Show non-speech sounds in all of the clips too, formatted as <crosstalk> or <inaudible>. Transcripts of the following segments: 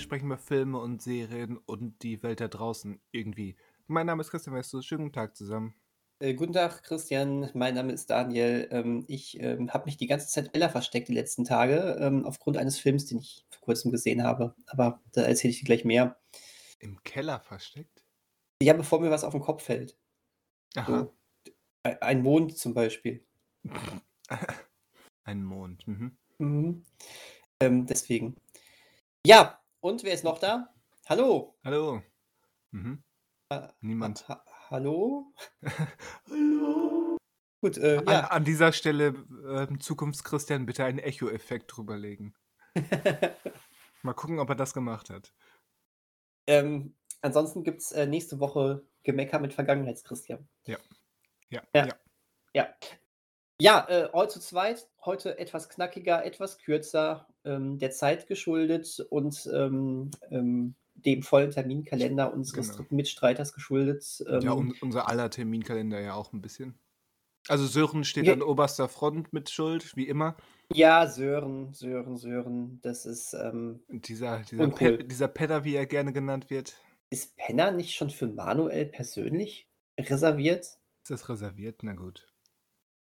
Wir sprechen über Filme und Serien und die Welt da draußen irgendwie. Mein Name ist Christian Westus. Schönen guten Tag zusammen. Äh, guten Tag, Christian. Mein Name ist Daniel. Ähm, ich ähm, habe mich die ganze Zeit Ella versteckt die letzten Tage, ähm, aufgrund eines Films, den ich vor kurzem gesehen habe. Aber da erzähle ich dir gleich mehr. Im Keller versteckt? Ja, bevor mir was auf den Kopf fällt. Aha. So, ein Mond zum Beispiel. <laughs> Ein Mond. Mhm. Mhm. Ähm, deswegen. Ja, und wer ist noch da? Hallo. Hallo. Mhm. Ha Niemand. ha hallo? Hallo. Gut, äh, An, ja. an dieser Stelle, ähm, Zukunftschristian, bitte einen Echo-Effekt drüberlegen. <laughs> Mal gucken, ob er das gemacht hat. ähm, ansonsten gibt es äh, nächste Woche Gemecker mit Vergangenheitschristian. Ja. Ja. Ja. ja. Ja. Ja, äh, heute zu zweit, heute etwas knackiger, etwas kürzer, ähm, der Zeit geschuldet und ähm, ähm, dem vollen Terminkalender unseres Genau. Mitstreiters geschuldet. Ähm, Ja, und unser aller Terminkalender ja auch ein bisschen. Also Sören steht Ja. an oberster Front mit Schuld, wie immer. ja, Sören, Sören, Sören, das ist, ähm, dieser, dieser, Uncool. Pe dieser Penner, wie er gerne genannt wird, ist Penner nicht schon für Manuel persönlich reserviert? ist das reserviert? Na gut.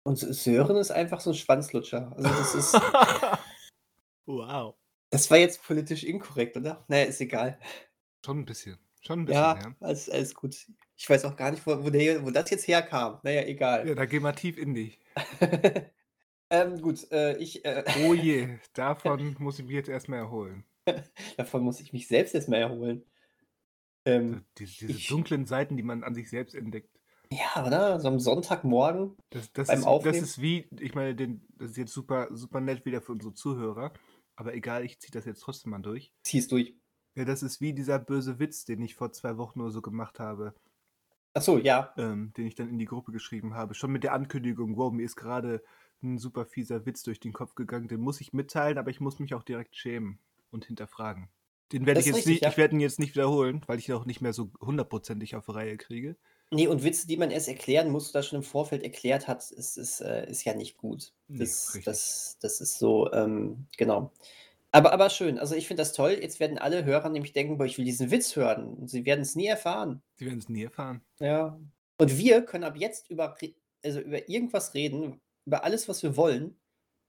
Und Sören ist einfach so ein Schwanzlutscher. Also das ist, <laughs> wow. das war jetzt politisch inkorrekt, oder? Naja, ist egal. Schon ein bisschen. Schon ein bisschen, Ja, ja. alles, alles gut. Ich weiß auch gar nicht, wo, wo, der, wo das jetzt herkam. Naja, egal. Ja, da geh mal tief in dich. <laughs> ähm, gut, äh, ich, äh, Oh je, <laughs> davon muss ich mich jetzt erstmal erholen. davon muss ich mich selbst erstmal erholen. Ähm, Die, diese ich- dunklen Seiten, die man an sich selbst entdeckt. Ja, oder? So am Sonntagmorgen. Das, das, Beim ist, das Aufnehmen? ist wie, ich meine, den, das ist jetzt super, super nett wieder für unsere Zuhörer. Aber egal, ich ziehe das jetzt trotzdem mal durch. Ziehst durch. Ja, das ist wie dieser böse Witz, den ich vor zwei Wochen nur so gemacht habe, Achso, ja. ähm, den ich dann in die Gruppe geschrieben habe. Schon mit der Ankündigung, wow, mir ist gerade ein super fieser Witz durch den Kopf gegangen. Den muss ich mitteilen, aber ich muss mich auch direkt schämen und hinterfragen. Den werde Das ich jetzt richtig, nicht, ja. ich werde ihn jetzt nicht wiederholen, weil ich ihn auch nicht mehr so hundertprozentig auf Reihe kriege. Nee, und Witze, die man erst erklären muss, oder schon im Vorfeld erklärt hat, ist, ist, äh, ist ja nicht gut. Nee, Das, richtig. das, das ist so, ähm, genau. Aber, aber schön. Also ich finde das toll. Jetzt werden alle Hörer nämlich denken, boah, ich will diesen Witz hören. Und sie werden es nie erfahren. Sie werden es nie erfahren. Ja. Und wir können ab jetzt über, also über irgendwas reden, über alles, was wir wollen,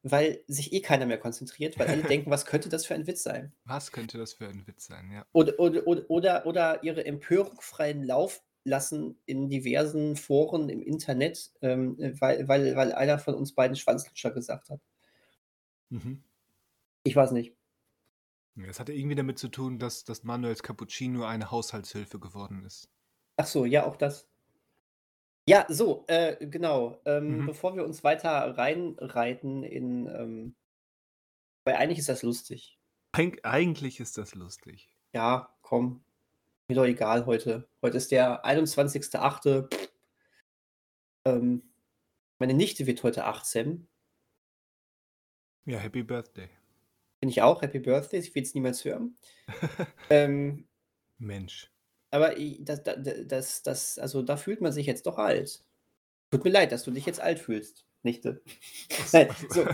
weil sich eh keiner mehr konzentriert, weil alle <laughs> denken, was könnte das für ein Witz sein? Was könnte das für ein Witz sein, ja. Oder, oder, oder, oder, oder ihre Empörung freien Lauf lassen in diversen Foren im Internet, ähm, weil, weil, weil einer von uns beiden Schwanzlutscher gesagt hat. Mhm. Ich weiß nicht. Das hatte irgendwie damit zu tun, dass, dass Manuels Cappuccino eine Haushaltshilfe geworden ist. Ach so, ja, auch das. Ja, so, äh, genau. Ähm, Mhm. Bevor wir uns weiter reinreiten in, ähm, weil eigentlich ist das lustig. Eig eigentlich ist das lustig. Ja, komm. Mir doch egal heute. Heute ist der 21.08. Ähm, meine Nichte wird heute 18. Ja, Happy Birthday. Bin ich auch. Happy Birthday. Ich will es niemals hören. <laughs> ähm, Mensch. aber das, das, das, also da fühlt man sich jetzt doch alt. Tut mir leid, dass du dich jetzt alt fühlst, Nichte. Nein, so.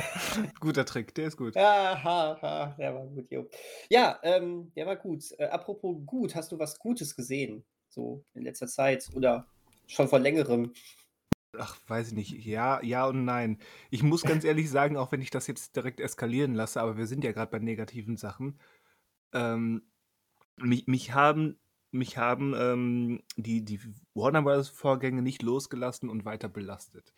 <laughs> Guter Trick, der ist gut. Ja, ha, ha, der war gut, jo. Ja, ähm, der war gut. Äh, apropos gut, hast du was Gutes gesehen? So in letzter Zeit oder schon vor längerem? Ach, weiß ich nicht. Ja, ja und nein. Ich muss ganz ehrlich sagen, auch wenn ich das jetzt direkt eskalieren lasse, aber wir sind ja gerade bei negativen Sachen. Ähm, mich, mich haben, mich haben ähm, die, die Warner Bros. Vorgänge nicht losgelassen und weiter belastet.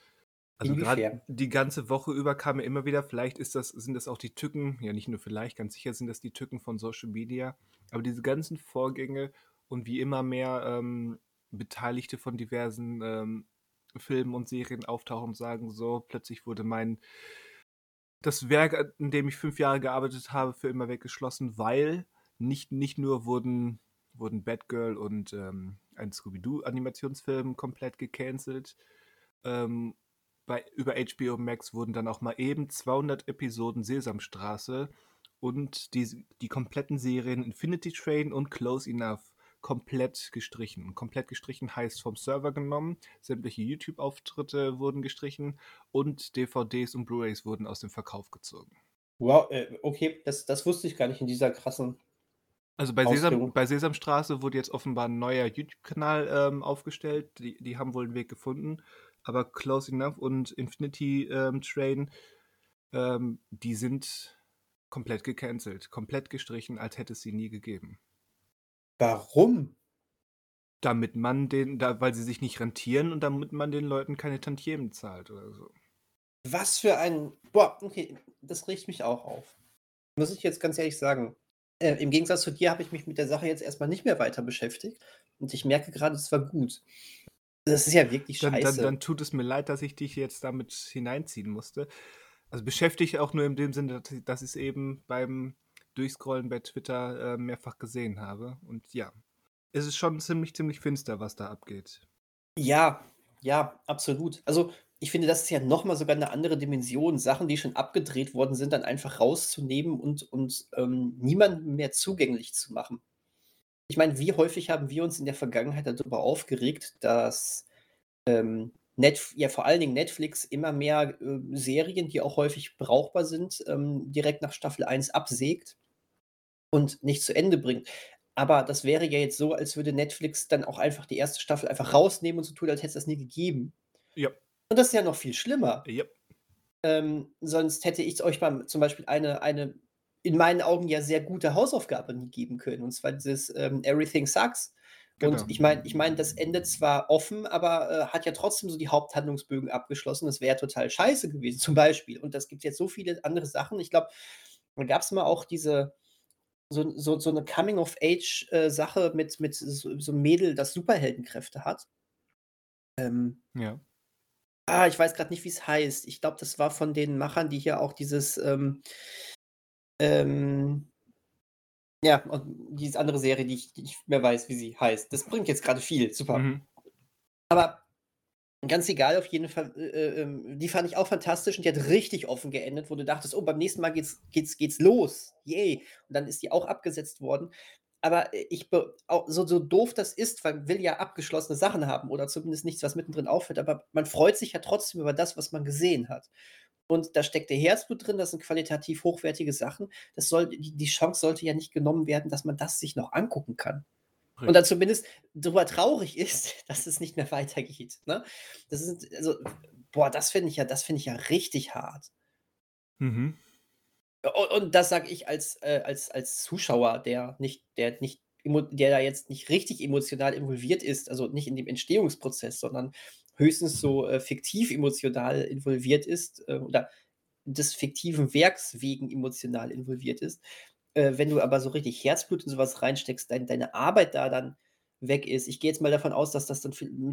Also gerade die ganze Woche über kam mir immer wieder, vielleicht ist das, sind das auch die Tücken, ja nicht nur vielleicht, ganz sicher sind das die Tücken von Social Media, aber diese ganzen Vorgänge und wie immer mehr ähm, Beteiligte von diversen ähm, Filmen und Serien auftauchen und sagen, so, plötzlich wurde mein das Werk, in dem ich fünf Jahre gearbeitet habe, für immer weggeschlossen, weil nicht, nicht nur wurden, wurden Batgirl und ähm, ein Scooby-Doo-Animationsfilm komplett gecancelt, ähm, bei, über HBO Max wurden dann auch mal eben 200 Episoden Sesamstraße und die, die kompletten Serien Infinity Train und Close Enough komplett gestrichen. Komplett gestrichen heißt vom Server genommen, sämtliche YouTube-Auftritte wurden gestrichen und DVDs und Blu-rays wurden aus dem Verkauf gezogen. Wow, äh, okay, das, das wusste ich gar nicht in dieser krassen. Also bei, Sesam, bei Sesamstraße wurde jetzt offenbar ein neuer YouTube-Kanal ähm, aufgestellt. Die, die haben wohl einen Weg gefunden. Aber Close Enough und Infinity ähm, Train, ähm, die sind komplett gecancelt, komplett gestrichen, als hätte es sie nie gegeben. Warum? Damit man den, da, weil sie sich nicht rentieren und damit man den Leuten keine Tantiemen zahlt oder so. Was für ein. Boah, okay, das riecht mich auch auf. Muss ich jetzt ganz ehrlich sagen. Äh, Im Gegensatz zu dir habe ich mich mit der Sache jetzt erstmal nicht mehr weiter beschäftigt. Und ich merke gerade, es war gut. Das ist ja wirklich scheiße. Dann, dann, dann, tut es mir leid, dass ich dich jetzt damit hineinziehen musste. Also beschäftigt auch nur in dem Sinne, dass ich es eben beim Durchscrollen bei Twitter äh, mehrfach gesehen habe. Und ja, es ist schon ziemlich, ziemlich finster, was da abgeht. Ja, ja, absolut. Also ich finde, das ist ja nochmal sogar eine andere Dimension, Sachen, die schon abgedreht worden sind, dann einfach rauszunehmen und, und ähm, niemandem mehr zugänglich zu machen. Ich meine, wie häufig haben wir uns in der Vergangenheit darüber aufgeregt, dass ähm, Net ja vor allen Dingen Netflix immer mehr äh, Serien, die auch häufig brauchbar sind, ähm, direkt nach Staffel 1 absägt und nicht zu Ende bringt. Aber das wäre ja jetzt so, als würde Netflix dann auch einfach die erste Staffel einfach rausnehmen und so tun, als hätte es das nie gegeben. Ja. Und das ist ja noch viel schlimmer. Ja. Ähm, sonst hätte ich euch mal zum Beispiel eine, eine in meinen Augen ja sehr gute Hausaufgabe nie geben können. Und zwar dieses ähm, Everything Sucks. Genau. Und ich meine, ich meine, das endet zwar offen, aber äh, hat ja trotzdem so die Haupthandlungsbögen abgeschlossen. Das wäre total scheiße gewesen, zum Beispiel. Und das gibt jetzt so viele andere Sachen. Ich glaube, da gab es mal auch diese, so, so, so eine Coming-of-Age-Sache äh, mit, mit so, so einem Mädel, das Superheldenkräfte hat. Ähm, ja. Ah, ich weiß gerade nicht, wie es heißt. Ich glaube, das war von den Machern, die hier auch dieses, ähm, ähm, ja, und diese andere Serie, die ich, die ich mehr weiß, wie sie heißt. Das bringt jetzt gerade viel. Super. Mhm. Aber Ganz egal, auf jeden Fall, äh, äh, ähm, die fand ich auch fantastisch und die hat richtig offen geendet, wo du dachtest, oh, beim nächsten Mal geht's, geht's, geht's los. Yay. Und dann ist die auch abgesetzt worden. Aber äh, ich auch, so, so doof das ist, weil man will ja abgeschlossene Sachen haben oder zumindest nichts, was mittendrin auffällt, aber man freut sich ja trotzdem über das, was man gesehen hat. Und da steckt der Herzblut drin, das sind qualitativ hochwertige Sachen. Das soll, die, die Chance sollte ja nicht genommen werden, dass man das sich noch angucken kann. Richtig. Und dann zumindest darüber traurig <laughs> ist, dass es nicht mehr weitergeht. Ne? Das ist, also, boah, das finde ich ja, das finde ich ja richtig hart. Mhm. Und, und das sage ich als, äh, als, als Zuschauer, der nicht, der nicht, der da jetzt nicht richtig emotional involviert ist, also nicht in dem Entstehungsprozess, sondern höchstens so äh, fiktiv emotional involviert ist äh, oder des fiktiven Werks wegen emotional involviert ist. Äh, wenn du aber so richtig Herzblut in sowas reinsteckst, dein, deine Arbeit da dann weg ist. Ich gehe jetzt mal davon aus, dass das dann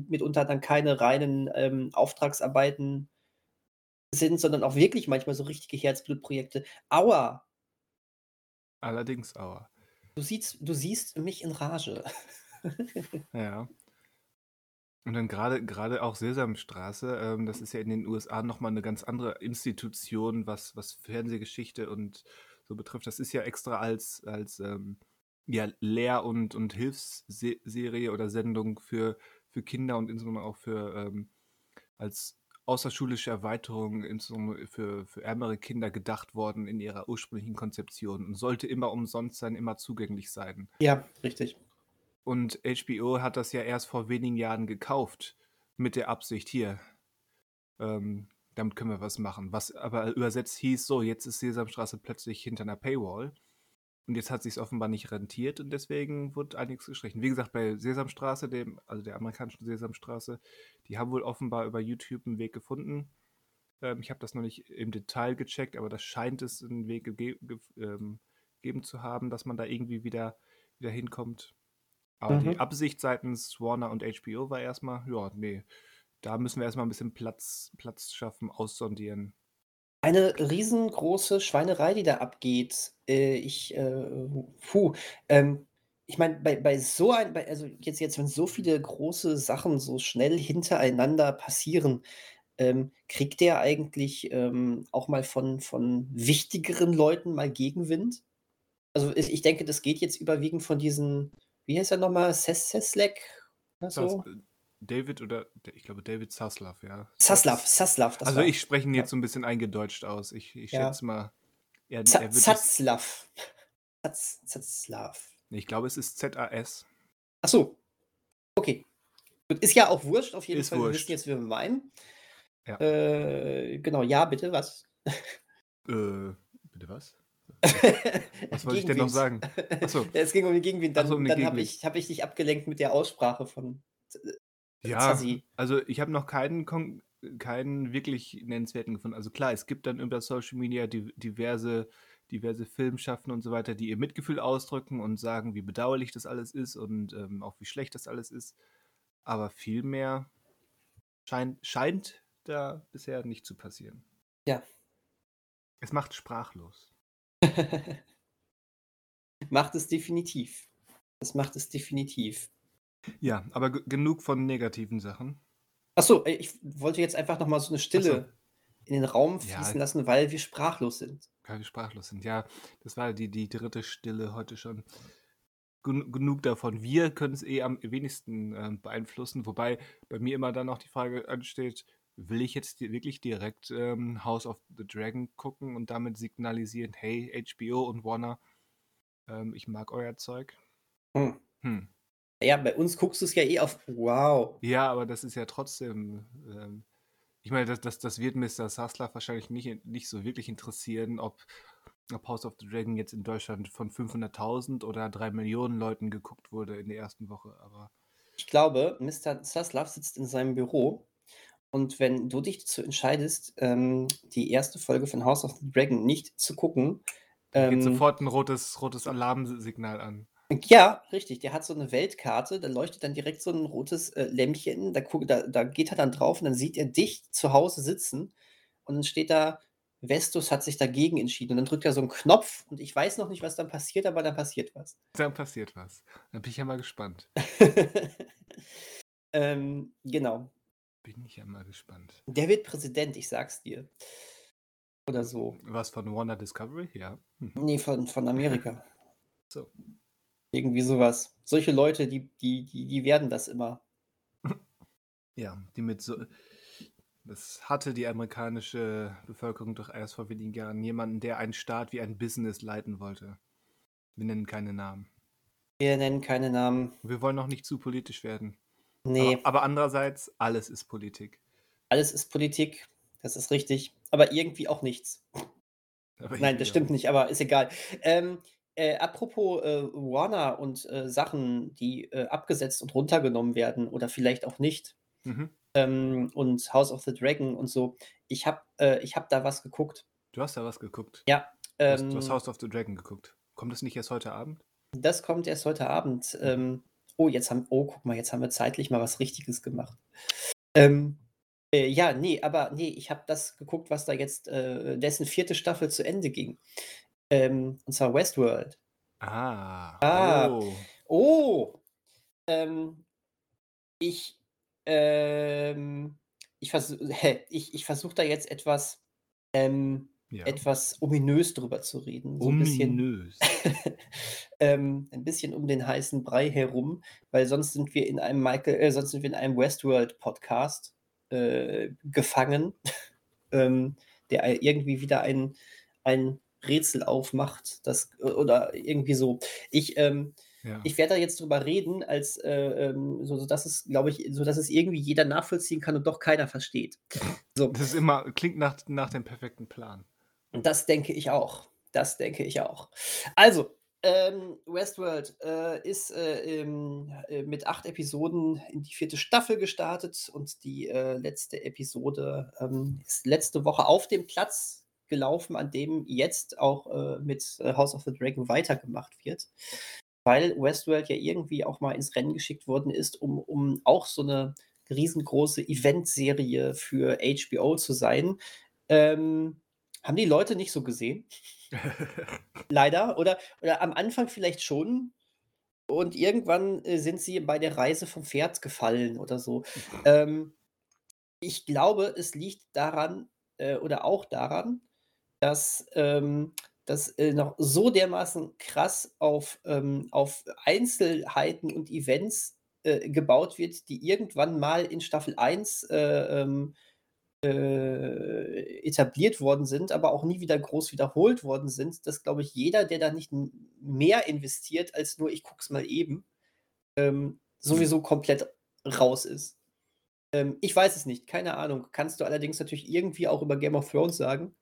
mitunter dann keine reinen ähm, Auftragsarbeiten sind, sondern auch wirklich manchmal so richtige Herzblutprojekte. Aua! Allerdings aua. Du siehst, du siehst mich in Rage. ja. Und dann gerade gerade auch Sesamstraße, ähm, das ist ja in den USA nochmal eine ganz andere Institution, was, was Fernsehgeschichte und so betrifft. Das ist ja extra als, als ähm, ja, Lehr- und, und Hilfsserie oder Sendung für, für Kinder und insbesondere auch für ähm, als außerschulische Erweiterung insbesondere für, für ärmere Kinder gedacht worden in ihrer ursprünglichen Konzeption und sollte immer umsonst sein, immer zugänglich sein. Ja, richtig. Und HBO hat das ja erst vor wenigen Jahren gekauft mit der Absicht hier. Ähm, damit können wir was machen. Was aber übersetzt hieß, so, jetzt ist Sesamstraße plötzlich hinter einer Paywall. Und jetzt hat sich offenbar nicht rentiert und deswegen wird einiges gestrichen. Wie gesagt, bei Sesamstraße, dem, also der amerikanischen Sesamstraße, die haben wohl offenbar über YouTube einen Weg gefunden. Ähm, ich habe das noch nicht im Detail gecheckt, aber das scheint es einen Weg ge ge ähm, gegeben zu haben, dass man da irgendwie wieder, wieder hinkommt. Aber mhm. die Absicht seitens Warner und HBO war erstmal, ja, nee, da müssen wir erstmal ein bisschen Platz, Platz schaffen, aussondieren. Eine riesengroße Schweinerei, die da abgeht. Äh, ich, äh, puh, ähm, ich meine, bei, bei so ein, bei, also jetzt, jetzt, wenn so viele große Sachen so schnell hintereinander passieren, ähm, kriegt der eigentlich ähm, auch mal von, von wichtigeren Leuten mal Gegenwind? Also ich, ich denke, das geht jetzt überwiegend von diesen, wie heißt er nochmal, Seslek? So? David oder ich glaube David Saslav, ja. Saslav, Saslav. also ich spreche ihn jetzt so ein bisschen eingedeutscht aus. Ich, ich ja. schätze mal Er, Za er. Zatz ich glaube, es ist ZAS. Ach so, okay. Gut, ist ja auch wurscht, auf jeden Ist Fall. Wir wissen wurscht. jetzt, wie wir meinen. Ja. Äh, genau, ja, bitte, was? Äh, bitte was? Was <laughs> wollte ich denn noch sagen? Ach so. Es ging um den Gegenwind. Dann, so, um dann habe ich, hab ich dich abgelenkt mit der Aussprache von äh, Ja, Zazi. also ich habe noch keinen, kon- keinen wirklich nennenswerten gefunden. Also klar, es gibt dann über Social Media di- diverse, diverse Filmschaffende und so weiter, die ihr Mitgefühl ausdrücken und sagen, wie bedauerlich das alles ist und ähm, auch wie schlecht das alles ist. Aber viel mehr scheint, scheint da bisher nicht zu passieren. Ja. Es macht sprachlos. <laughs> macht es definitiv. Das macht es definitiv. Ja, aber genug von negativen Sachen. Achso, ich wollte jetzt einfach nochmal so eine Stille Ach in den Raum Ja. fließen lassen, weil wir sprachlos sind. weil wir sprachlos sind. Ja, das war die, die dritte Stille heute schon. Gen genug davon. Wir können es eh am wenigsten ähm, beeinflussen, wobei bei mir immer dann auch die Frage ansteht, will ich jetzt wirklich direkt ähm, House of the Dragon gucken und damit signalisieren, hey, HBO und Warner, ähm, ich mag euer Zeug? Hm. Hm. Ja, bei uns guckst du es ja eh auf Wow. Ja, aber das ist ja trotzdem. Ähm, ich meine, das, das, das wird Mr. Saslav wahrscheinlich nicht, nicht so wirklich interessieren, ob, ob House of the Dragon jetzt in Deutschland von 500.000 oder 3 Millionen Leuten geguckt wurde in der ersten Woche. Aber Ich glaube, Mr. Zaslav sitzt in seinem Büro und wenn du dich dazu entscheidest, ähm, die erste Folge von House of the Dragon nicht zu gucken, geht ähm, sofort ein rotes, rotes Alarmsignal an. Ja, richtig. Der hat so eine Weltkarte, da leuchtet dann direkt so ein rotes, äh, Lämpchen, da da da geht er dann drauf und dann sieht er dich zu Hause sitzen und dann steht da: „Vestus hat sich dagegen entschieden.“ Und dann drückt er so 'n Knopf und ich weiß noch nicht, was dann passiert, aber dann passiert was. Dann passiert was. Dann bin ich ja mal gespannt. <laughs> Ähm, genau. Bin ich ja mal gespannt. Der wird Präsident, ich sag's dir. Oder so. Was von Warner Discovery? Ja. Mhm. Ne, von von Amerika. <laughs> So. Irgendwie so was. Solche Leute, die die die die werden das immer. <laughs> Ja, die mit so. Das hatte die amerikanische Bevölkerung doch erst vor wenigen Jahren. Jemanden, der einen Staat wie ein Business leiten wollte. Wir nennen keine Namen. Wir nennen keine Namen. Wir wollen auch nicht zu politisch werden. Ne. Aber, aber andererseits, alles ist Politik. Alles ist Politik, das ist richtig, aber irgendwie auch nichts. Aber Nein, das auch stimmt nicht. nicht, aber ist egal. Ähm, äh, apropos, äh, Warner und, äh, Sachen, die, äh, abgesetzt und runtergenommen werden oder vielleicht auch nicht, Mhm. ähm, und House of the Dragon und so. Ich habe äh, ich habe da was geguckt. Du hast da was geguckt. Ja, Du hast, du hast ähm House of the Dragon geguckt. Kommt das nicht erst heute Abend? das kommt erst heute Abend. Ähm, oh, jetzt haben oh, guck mal, jetzt haben wir zeitlich mal was Richtiges gemacht. Ähm, äh, ja, ne, aber ne, ich habe das geguckt, was da jetzt, äh dessen 4. Staffel zu Ende ging. Ähm, und zwar Westworld. Ah. Ah. Oh. Oh! Ähm, ich, ähm, ich versu <laughs> hä, ich ich versuche da jetzt etwas, ähm, Ja. etwas ominös drüber zu reden, so Ominös. <laughs> ähm, ein bisschen um den heißen Brei herum, weil sonst sind wir in einem Michael äh, sonst sind wir in einem Westworld-Podcast, äh, gefangen, <laughs> ähm, der irgendwie wieder ein ein Rätsel aufmacht, das äh, oder irgendwie so. Ich, ähm Ja. ich werde da jetzt drüber reden, als, äh, ähm so sodass es, glaube ich sodass es irgendwie jeder nachvollziehen kann und doch keiner versteht. So. Das ist immer klingt nach nach dem perfekten Plan. Und das denke ich auch. Das denke ich auch. Also, ähm, Westworld, äh, ist, äh, ähm, äh, mit 8 Episoden in die 4. Staffel gestartet und die, äh, letzte Episode, ähm, ist letzte Woche auf dem Platz gelaufen, an dem jetzt auch, äh, mit, äh, House of the Dragon weitergemacht wird. Weil Westworld ja irgendwie auch mal ins Rennen geschickt worden ist, um um auch so 'ne riesengroße Eventserie für HBO zu sein. Ähm, haben die Leute nicht so gesehen. <laughs> Leider. Oder oder am Anfang vielleicht schon. Und irgendwann, äh, sind sie bei der Reise vom Pferd gefallen oder so. Ähm, ich glaube, es liegt daran, äh, oder auch daran, dass, ähm, das, äh, noch so dermaßen krass auf, ähm auf Einzelheiten und Events, äh, gebaut wird, die irgendwann mal in Staffel 1, äh, ähm, äh, etabliert worden sind, aber auch nie wieder groß wiederholt worden sind, dass, glaube ich, jeder, der da nicht mehr investiert als nur ich gucke es mal eben, ähm, sowieso komplett raus ist. Ähm, ich weiß es nicht, keine Ahnung. Kannst du allerdings natürlich irgendwie auch über Game of Thrones sagen.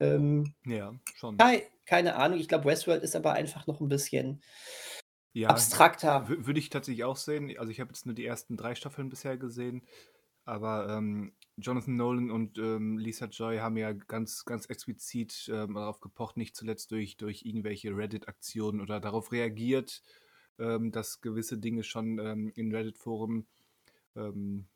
Ähm, Ja, schon. kei keine Ahnung. Ich glaube, Westworld ist aber einfach noch ein bisschen Ja, abstrakter. würde ich tatsächlich auch sehen. Also ich habe jetzt nur die ersten drei Staffeln bisher gesehen, aber ähm, Jonathan Nolan und ähm, Lisa Joy haben ja ganz, ganz explizit ähm, darauf gepocht, nicht zuletzt durch, durch irgendwelche Reddit-Aktionen oder darauf reagiert, ähm, dass gewisse Dinge schon ähm, in Reddit-Foren ähm,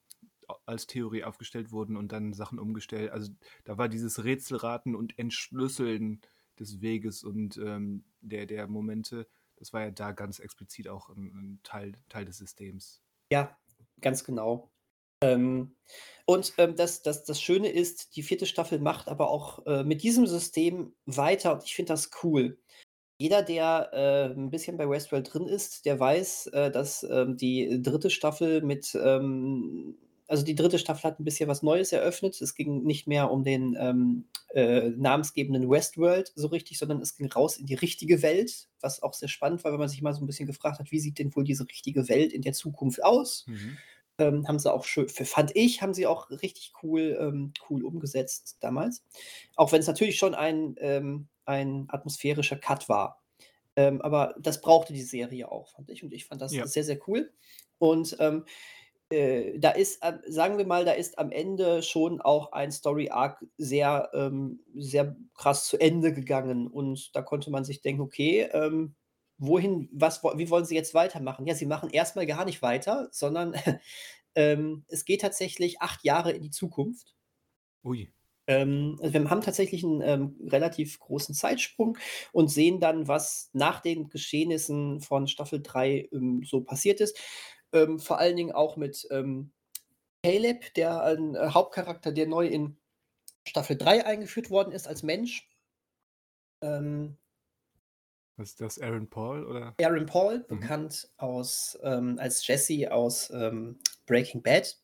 als Theorie aufgestellt wurden und dann Sachen umgestellt. Also da war dieses Rätselraten und Entschlüsseln des Weges und der, der Momente, das war ja da ganz explizit auch ein, ein Teil, Teil des Systems. Ja, ganz genau. Ähm, und ähm, das, das, das Schöne ist, die vierte Staffel macht aber auch äh, mit diesem System weiter und ich finde das cool. Jeder, der äh, ein bisschen bei Westworld drin ist, der weiß, äh, dass ähm, die dritte Staffel mit ähm, also die dritte Staffel hat ein bisschen was Neues eröffnet. Es ging nicht mehr um den ähm, äh, namensgebenden Westworld so richtig, sondern es ging raus in die richtige Welt, was auch sehr spannend war, wenn man sich mal so ein bisschen gefragt hat, wie sieht denn wohl diese richtige Welt in der Zukunft aus? Mhm. Ähm, haben sie auch schön, fand ich, haben sie auch richtig cool, ähm, cool umgesetzt damals. Auch wenn es natürlich schon ein, ähm, ein atmosphärischer Cut war. Ähm, aber das brauchte die Serie auch, fand ich. Und ich fand das Ja. sehr, sehr cool. Und ähm, äh, da ist, ähm, sagen wir mal, da ist am Ende schon auch ein Story-Arc sehr, ähm, sehr krass zu Ende gegangen. Und da konnte man sich denken, okay, ähm, wohin, was, wie wollen sie jetzt weitermachen? Ja, sie machen erstmal gar nicht weiter, sondern <laughs> ähm, es geht tatsächlich acht Jahre in die Zukunft. Ui. Ähm, also wir haben tatsächlich einen ähm, relativ großen Zeitsprung und sehen dann, was nach den Geschehnissen von Staffel 3 ähm, so passiert ist. Ähm, vor allen Dingen auch mit ähm, Caleb, der ein äh, Hauptcharakter, der neu in Staffel 3 eingeführt worden ist als Mensch. Ähm, Was ist das, Aaron Paul oder? Aaron Paul, Mhm. bekannt aus, ähm, als Jesse aus ähm, Breaking Bad,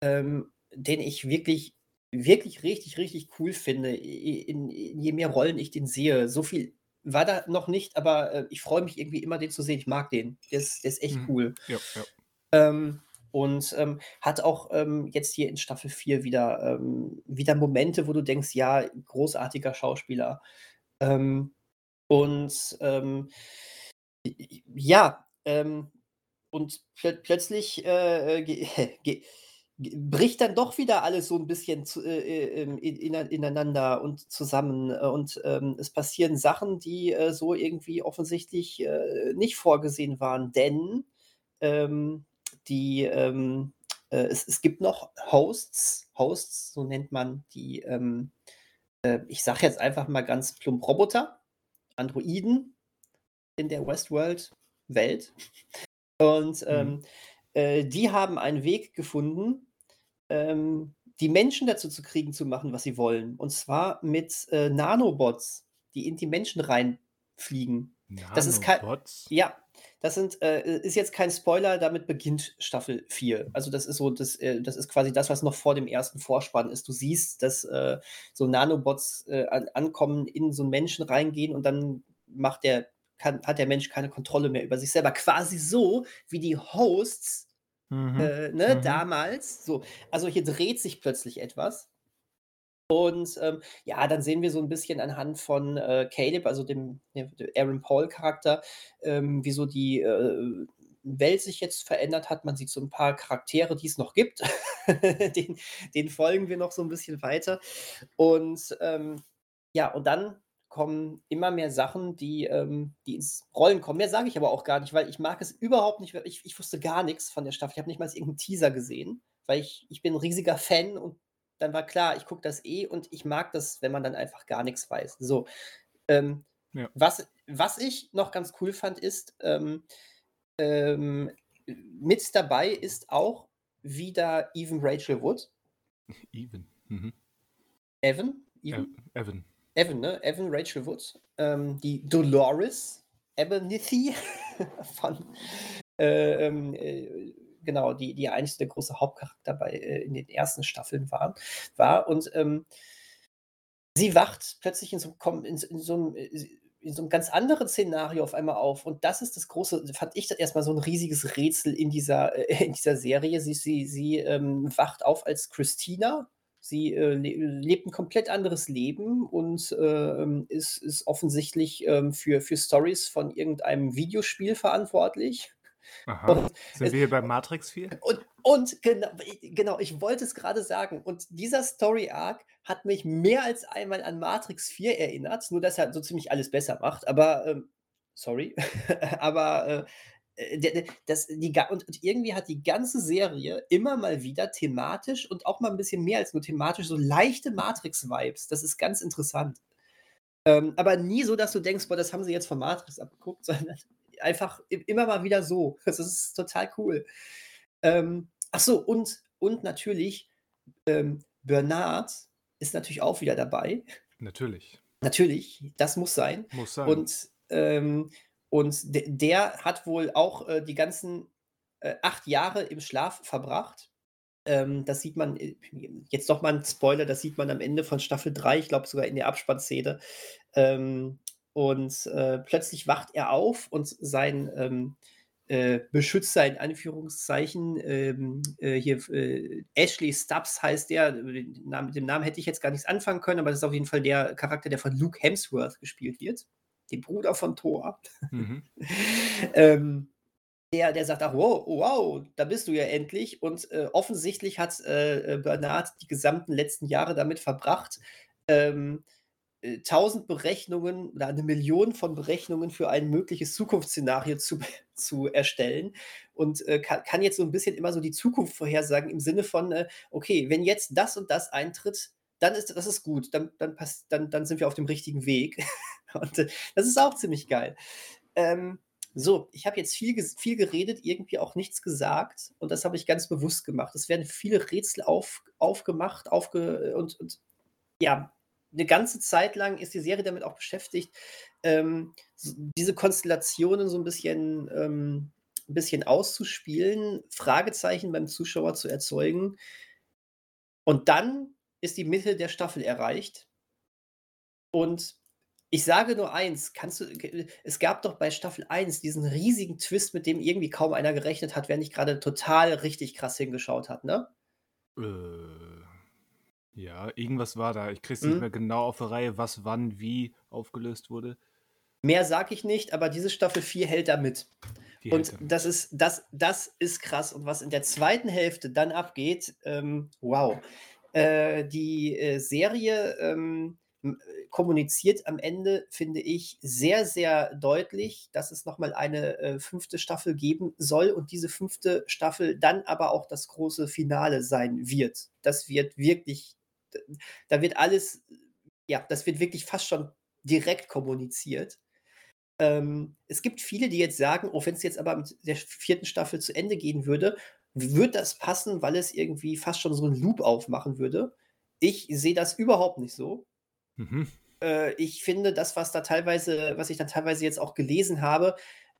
ähm, den ich wirklich, wirklich richtig, richtig cool finde. In, in, je mehr Rollen ich den sehe, so viel war da noch nicht, aber äh, ich freue mich irgendwie immer, den zu sehen. Ich mag den. Der ist, der ist echt Mhm. cool. Ja, ja. Ähm, und ähm, hat auch ähm, jetzt hier in Staffel 4 wieder, wieder Momente, wo du denkst, ja, großartiger Schauspieler. Ähm, und ähm, ja, ähm, und plö plötzlich äh, <laughs> ge bricht dann doch wieder alles so ein bisschen zu äh, äh, ähm, in ina ineinander und zusammen, äh, und, ähm, es passieren Sachen, die, äh, so irgendwie offensichtlich, äh, nicht vorgesehen waren, denn, ähm, die, ähm, äh, es es gibt noch Hosts Hosts, so nennt man die, ähm, äh, ich sage jetzt einfach mal ganz plump Roboter, Androiden in der Westworld-Welt. Und Mhm. ähm, äh, die haben einen Weg gefunden, ähm, die Menschen dazu zu kriegen, zu machen, was sie wollen. Und zwar mit äh, Nanobots, die in die Menschen reinfliegen. Das ist kei Nanobots? ja, das sind äh, ist jetzt kein Spoiler, damit beginnt Staffel 4. Also, das ist so das äh, das ist quasi das, was noch vor dem ersten Vorspann ist. Du siehst, dass, äh, so Nanobots, äh, an ankommen, in so 'n Menschen reingehen und dann macht der kann hat der Mensch keine Kontrolle mehr über sich selber. Quasi so wie die Hosts, Mhm. äh, ne, Mhm. damals. So, also hier dreht sich plötzlich etwas. Und, ähm, ja, dann sehen wir so 'n bisschen anhand von, äh, Caleb, also dem dem Aaron Paul-Charakter, ähm, wie so die, äh, Welt sich jetzt verändert hat. Man sieht so 'n paar Charaktere, die es noch gibt. <laughs> Den denen folgen wir noch so 'n bisschen weiter. Und, ähm, ja, und dann kommen immer mehr Sachen, die, ähm die ins Rollen kommen. Mehr sage ich aber auch gar nicht, weil ich mag es überhaupt nicht, ich ich wusste gar nix von der Staffel. Ich habe nicht mal irgend 'n Teaser gesehen, weil ich ich bin 'n riesiger Fan und dann war klar, ich gucke das eh und ich mag das, wenn man dann einfach gar nix weiß. So, ähm, Ja. was was ich noch ganz cool fand, ist, ähm, ähm, mit dabei ist auch wieder Evan Rachel Wood. Even. Mhm. Evan? Ev Evan? Evan. Evan, ne? Evan Rachel Wood, ähm, die Dolores Abernethy <laughs> von, äh, ähm, äh, genau, die, die eigentlich der große Hauptcharakter bei, äh, in den ersten Staffeln waren, war. Und ähm, sie wacht plötzlich in so, in, in so einem äh, in so einem ganz anderen Szenario auf einmal auf. Und das ist das große, fand ich das erstmal so ein riesiges Rätsel in dieser, äh, in dieser Serie. Sie, sie, sie ähm, wacht auf als Christina. Sie äh, le lebt ein komplett anderes Leben und äh, ist, ist offensichtlich ähm, für, für Stories von irgendeinem Videospiel verantwortlich. Aha. Sind wir hier bei Matrix 4? Und, und genau, genau, ich wollte es gerade sagen. Und dieser Story Arc hat mich mehr als einmal an Matrix 4 erinnert, nur dass er so ziemlich alles besser macht. Aber, ähm, sorry, <laughs> aber äh, das, die, und, und, irgendwie hat die ganze Serie immer mal wieder thematisch und auch mal ein bisschen mehr als nur thematisch so leichte Matrix-Vibes. Das ist ganz interessant. Ähm, aber nie so, dass du denkst, boah, das haben sie jetzt von Matrix abgeguckt, <laughs> sondern einfach immer mal wieder so. <laughs> Das ist total cool. Ähm, ach so, und, und natürlich, ähm, Bernard ist natürlich auch wieder dabei. Natürlich. Natürlich, das muss sein. Muss sein. Und, ähm, und de der hat wohl auch äh, die ganzen äh, acht Jahre im Schlaf verbracht. Ähm, das sieht man, äh, jetzt doch mal ein Spoiler, das sieht man am Ende von Staffel 3, ich glaube sogar in der Abspannszene. Ähm, und äh, plötzlich wacht er auf und sein ähm, äh, Beschützer in Anführungszeichen, ähm, äh, hier äh, Ashley Stubbs heißt der, mit dem Namen hätte ich jetzt gar nichts anfangen können, aber das ist auf jeden Fall der Charakter, der von Luke Hemsworth gespielt wird, dem Bruder von Thor. Mhm. <laughs> ähm, der, der sagt, ach, wow, wow, da bist du ja endlich. Und äh, offensichtlich hat äh, Bernard die gesamten letzten Jahre damit verbracht, ähm, äh, tausend Berechnungen oder eine Million von Berechnungen für ein mögliches Zukunftsszenario zu, <laughs> zu erstellen und äh, kann, kann, jetzt so ein bisschen immer so die Zukunft vorhersagen im Sinne von, äh, okay, wenn jetzt das und das eintritt, dann ist das ist gut, dann, dann, passt, dann, dann sind wir auf dem richtigen Weg. <laughs> und äh, das ist auch ziemlich geil. Ähm, so, ich habe jetzt viel, viel geredet, irgendwie auch nichts gesagt und das habe ich ganz bewusst gemacht. Es werden viele Rätsel auf, aufgemacht aufge, und, und ja, eine ganze Zeit lang ist die Serie damit auch beschäftigt, ähm, diese Konstellationen so ein bisschen, ähm, ein bisschen auszuspielen, Fragezeichen beim Zuschauer zu erzeugen. Und dann ist die Mitte der Staffel erreicht. Und ich sage nur eins, kannst du, es gab doch bei Staffel 1 diesen riesigen Twist, mit dem irgendwie kaum einer gerechnet hat, wer nicht gerade total richtig krass hingeschaut hat, ne? Äh. Ja, irgendwas war da. Ich krieg's nicht Mhm. mehr genau auf der Reihe, was wann wie aufgelöst wurde. Mehr sage ich nicht, aber diese Staffel 4 hält da mit. Die Und das ist das das ist krass. Und was in der zweiten Hälfte dann abgeht, ähm, wow. Äh, die, äh, Serie, ähm, äh, kommuniziert am Ende, finde ich, sehr, sehr deutlich, dass es noch mal eine, äh, 5. Staffel geben soll und diese fünfte Staffel dann aber auch das große Finale sein wird. Das wird wirklich da wird alles, ja, das wird wirklich fast schon direkt kommuniziert. Ähm, es gibt viele, die jetzt sagen, auch wenn es jetzt aber mit der vierten Staffel zu Ende gehen würde, wird das passen, weil es irgendwie fast schon so einen Loop aufmachen würde. Ich sehe das überhaupt nicht so. Mhm. Äh, ich finde das, was da teilweise was ich dann teilweise jetzt auch gelesen habe,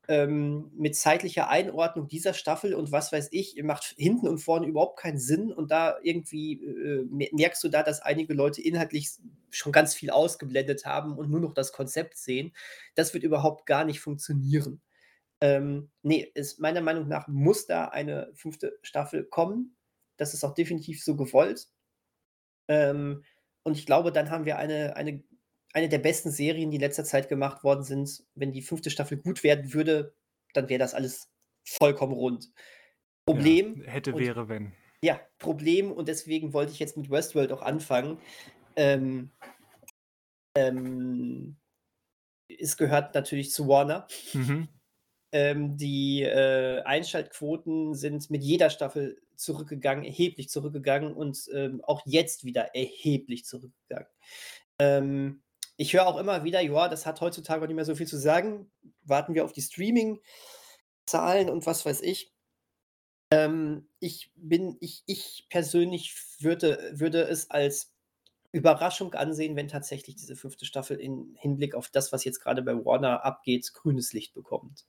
ähm, mit zeitlicher Einordnung dieser Staffel und was weiß ich, macht hinten und vorne überhaupt keinen Sinn und da irgendwie äh, merkst du da, dass einige Leute inhaltlich schon ganz viel ausgeblendet haben und nur noch das Konzept sehen. Das wird überhaupt gar nicht funktionieren. Ähm, nee, ist meiner Meinung nach muss da eine fünfte Staffel kommen. Das ist auch definitiv so gewollt. Ähm, und ich glaube, dann haben wir eine, eine eine der besten Serien, die in letzter Zeit gemacht worden sind. Wenn die fünfte Staffel gut werden würde, dann wäre das alles vollkommen rund. Problem. Ja, hätte, und, wäre, wenn. Ja, Problem, und deswegen wollte ich jetzt mit Westworld auch anfangen. Ähm, ähm, es gehört natürlich zu Warner. Mhm. Ähm, die äh, Einschaltquoten sind mit jeder Staffel zurückgegangen, erheblich zurückgegangen und ähm, auch jetzt wieder erheblich zurückgegangen. Ähm, ich höre auch immer wieder, ja, das hat heutzutage nicht mehr so viel zu sagen. Warten wir auf die Streaming-Zahlen und was weiß ich. Ähm, ich bin, ich, ich persönlich würde, würde es als Überraschung ansehen, wenn tatsächlich diese fünfte Staffel in Hinblick auf das, was jetzt gerade bei Warner abgeht, grünes Licht bekommt.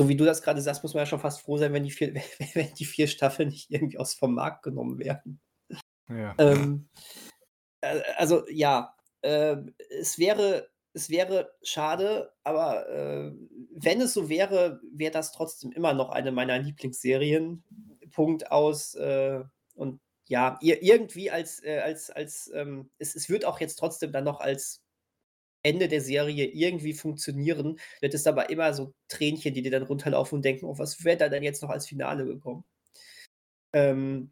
So wie du das gerade sagst, muss man ja schon fast froh sein, wenn die vier, <laughs> wenn die vier Staffeln nicht irgendwie aus vom Markt genommen werden. Ja. Ähm, äh, also ja, äh, es wäre es wäre schade, aber äh, wenn es so wäre, wäre das trotzdem immer noch eine meiner Lieblingsserien. Punkt aus. Äh, und ja, ir irgendwie als, äh, als, als ähm, es, es wird auch jetzt trotzdem dann noch als Ende der Serie irgendwie funktionieren, wird es aber immer so Tränchen, die dir dann runterlaufen und denken, oh, was wäre da denn jetzt noch als Finale gekommen? Ähm,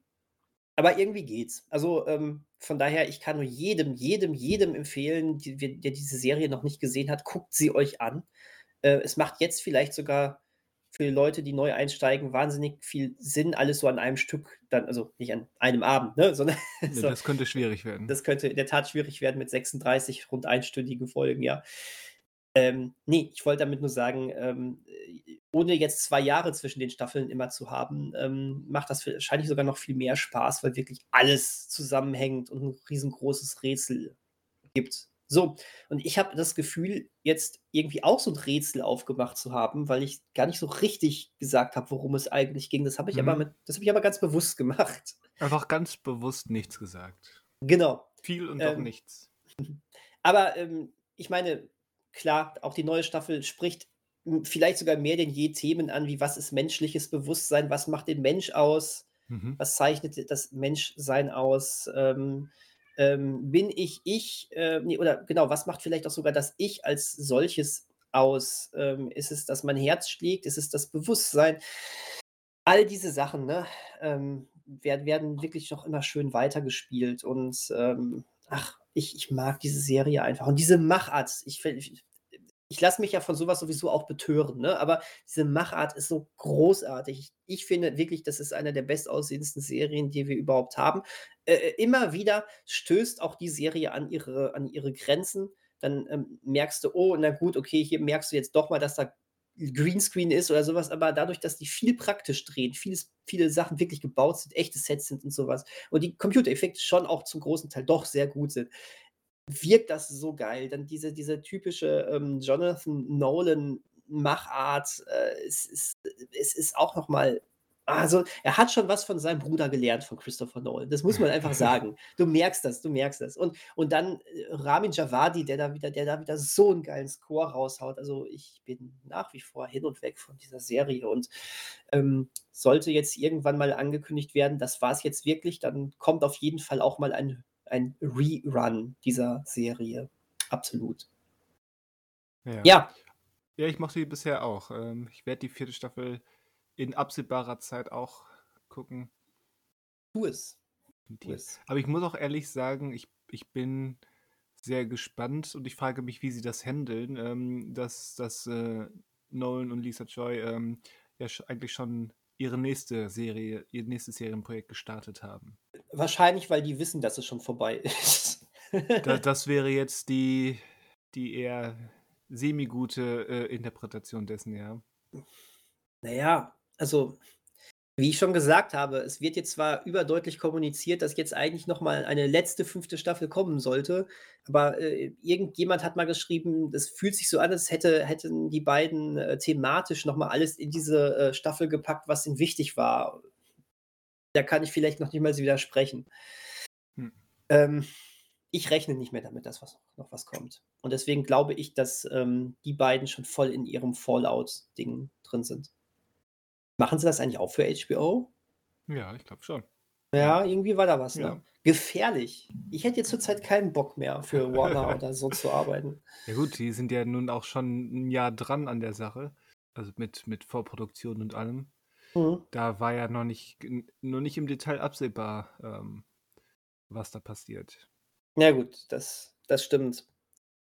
aber irgendwie geht's. Also ähm, von daher, ich kann nur jedem, jedem, jedem empfehlen, die, der diese Serie noch nicht gesehen hat, guckt sie euch an. Äh, es macht jetzt vielleicht sogar für Leute, die neu einsteigen, wahnsinnig viel Sinn, alles so an einem Stück, dann, also nicht an einem Abend, ne, sondern. <laughs> Nee, so, das könnte schwierig werden. Das könnte in der Tat schwierig werden mit 36 rund einstündigen Folgen, ja. Ähm, nee, ich wollte damit nur sagen, ähm, ohne jetzt zwei Jahre zwischen den Staffeln immer zu haben, ähm, macht das wahrscheinlich sogar noch viel mehr Spaß, weil wirklich alles zusammenhängt und ein riesengroßes Rätsel gibt. So, und ich habe das Gefühl, jetzt irgendwie auch so ein Rätsel aufgemacht zu haben, weil ich gar nicht so richtig gesagt habe, worum es eigentlich ging. Das habe ich, aber Mhm. mit, das hab ich aber ganz bewusst gemacht. Einfach ganz bewusst nichts gesagt. Genau. Viel und doch Ähm, nichts. Aber ähm, ich meine, klar, auch die neue Staffel spricht vielleicht sogar mehr denn je Themen an, wie was ist menschliches Bewusstsein, was macht den Mensch aus, Mhm. was zeichnet das Menschsein aus, ähm, ähm, bin ich ich, äh, nee, oder genau, was macht vielleicht auch sogar das Ich als solches aus? Ähm, ist es, dass mein Herz schlägt? Ist es das Bewusstsein? All diese Sachen, ne, ähm, werden, werden wirklich noch immer schön weitergespielt und ähm, ach, ich, ich mag diese Serie einfach. Und diese Machart, ich, ich, ich lasse mich ja von sowas sowieso auch betören, ne? aber diese Machart ist so großartig. Ich, ich finde wirklich, das ist eine der bestaussehendsten Serien, die wir überhaupt haben. Äh, äh, immer wieder stößt auch die Serie an ihre, an ihre Grenzen. Dann ähm, merkst du, oh, na gut, okay, hier merkst du jetzt doch mal, dass da Greenscreen ist oder sowas, aber dadurch, dass die viel praktisch drehen, vieles, viele Sachen wirklich gebaut sind, echte Sets sind und sowas und die Computereffekte schon auch zum großen Teil doch sehr gut sind, wirkt das so geil. Dann diese, diese typische ähm, Jonathan Nolan Machart, äh, es, ist, es ist auch noch mal also, er hat schon was von seinem Bruder gelernt, von Christopher Nolan. Das muss man einfach <laughs> sagen. Du merkst das, du merkst das. Und, und dann äh, Ramin Javadi, der da wieder, der da wieder so einen geilen Score raushaut. Also ich bin nach wie vor hin und weg von dieser Serie. Und ähm, sollte jetzt irgendwann mal angekündigt werden, das war es jetzt wirklich, dann kommt auf jeden Fall auch mal ein, ein Rerun dieser Serie. Absolut. Ja. Ja, Ja, ich mochte die bisher auch. Ähm, ich werde die vierte Staffel in absehbarer Zeit auch gucken. tu es. Tu es. Aber ich muss auch ehrlich sagen, ich, ich bin sehr gespannt und ich frage mich, wie sie das handeln, ähm, dass, dass äh, Nolan und Lisa Joy ähm, ja eigentlich schon ihre nächste Serie, ihr nächstes Serienprojekt gestartet haben. Wahrscheinlich, weil die wissen, dass es schon vorbei <laughs> ist. Da, das wäre jetzt die, die eher semi-gute äh, Interpretation dessen, ja. Naja, also, wie ich schon gesagt habe, es wird jetzt zwar überdeutlich kommuniziert, dass jetzt eigentlich noch mal eine letzte fünfte Staffel kommen sollte, aber äh, irgendjemand hat mal geschrieben, das fühlt sich so an, als hätte, hätten die beiden äh, thematisch noch mal alles in diese äh, Staffel gepackt, was ihnen wichtig war. Da kann ich vielleicht noch nicht mal widersprechen. Hm. Ähm, ich rechne nicht mehr damit, dass was, noch was kommt. Und deswegen glaube ich, dass ähm, die beiden schon voll in ihrem Fallout-Ding drin sind. Machen sie das eigentlich auch für HBO? Ja, ich glaube schon. Ja, irgendwie war da was, Ja. ne? Gefährlich. Ich hätte jetzt zurzeit keinen Bock mehr für <laughs> Warner oder so zu arbeiten. Ja gut, die sind ja nun auch schon ein Jahr dran an der Sache. Also mit, mit Vorproduktion und allem. Mhm. Da war ja noch nicht, noch nicht im Detail absehbar, ähm, was da passiert. Ja, gut, das, das stimmt.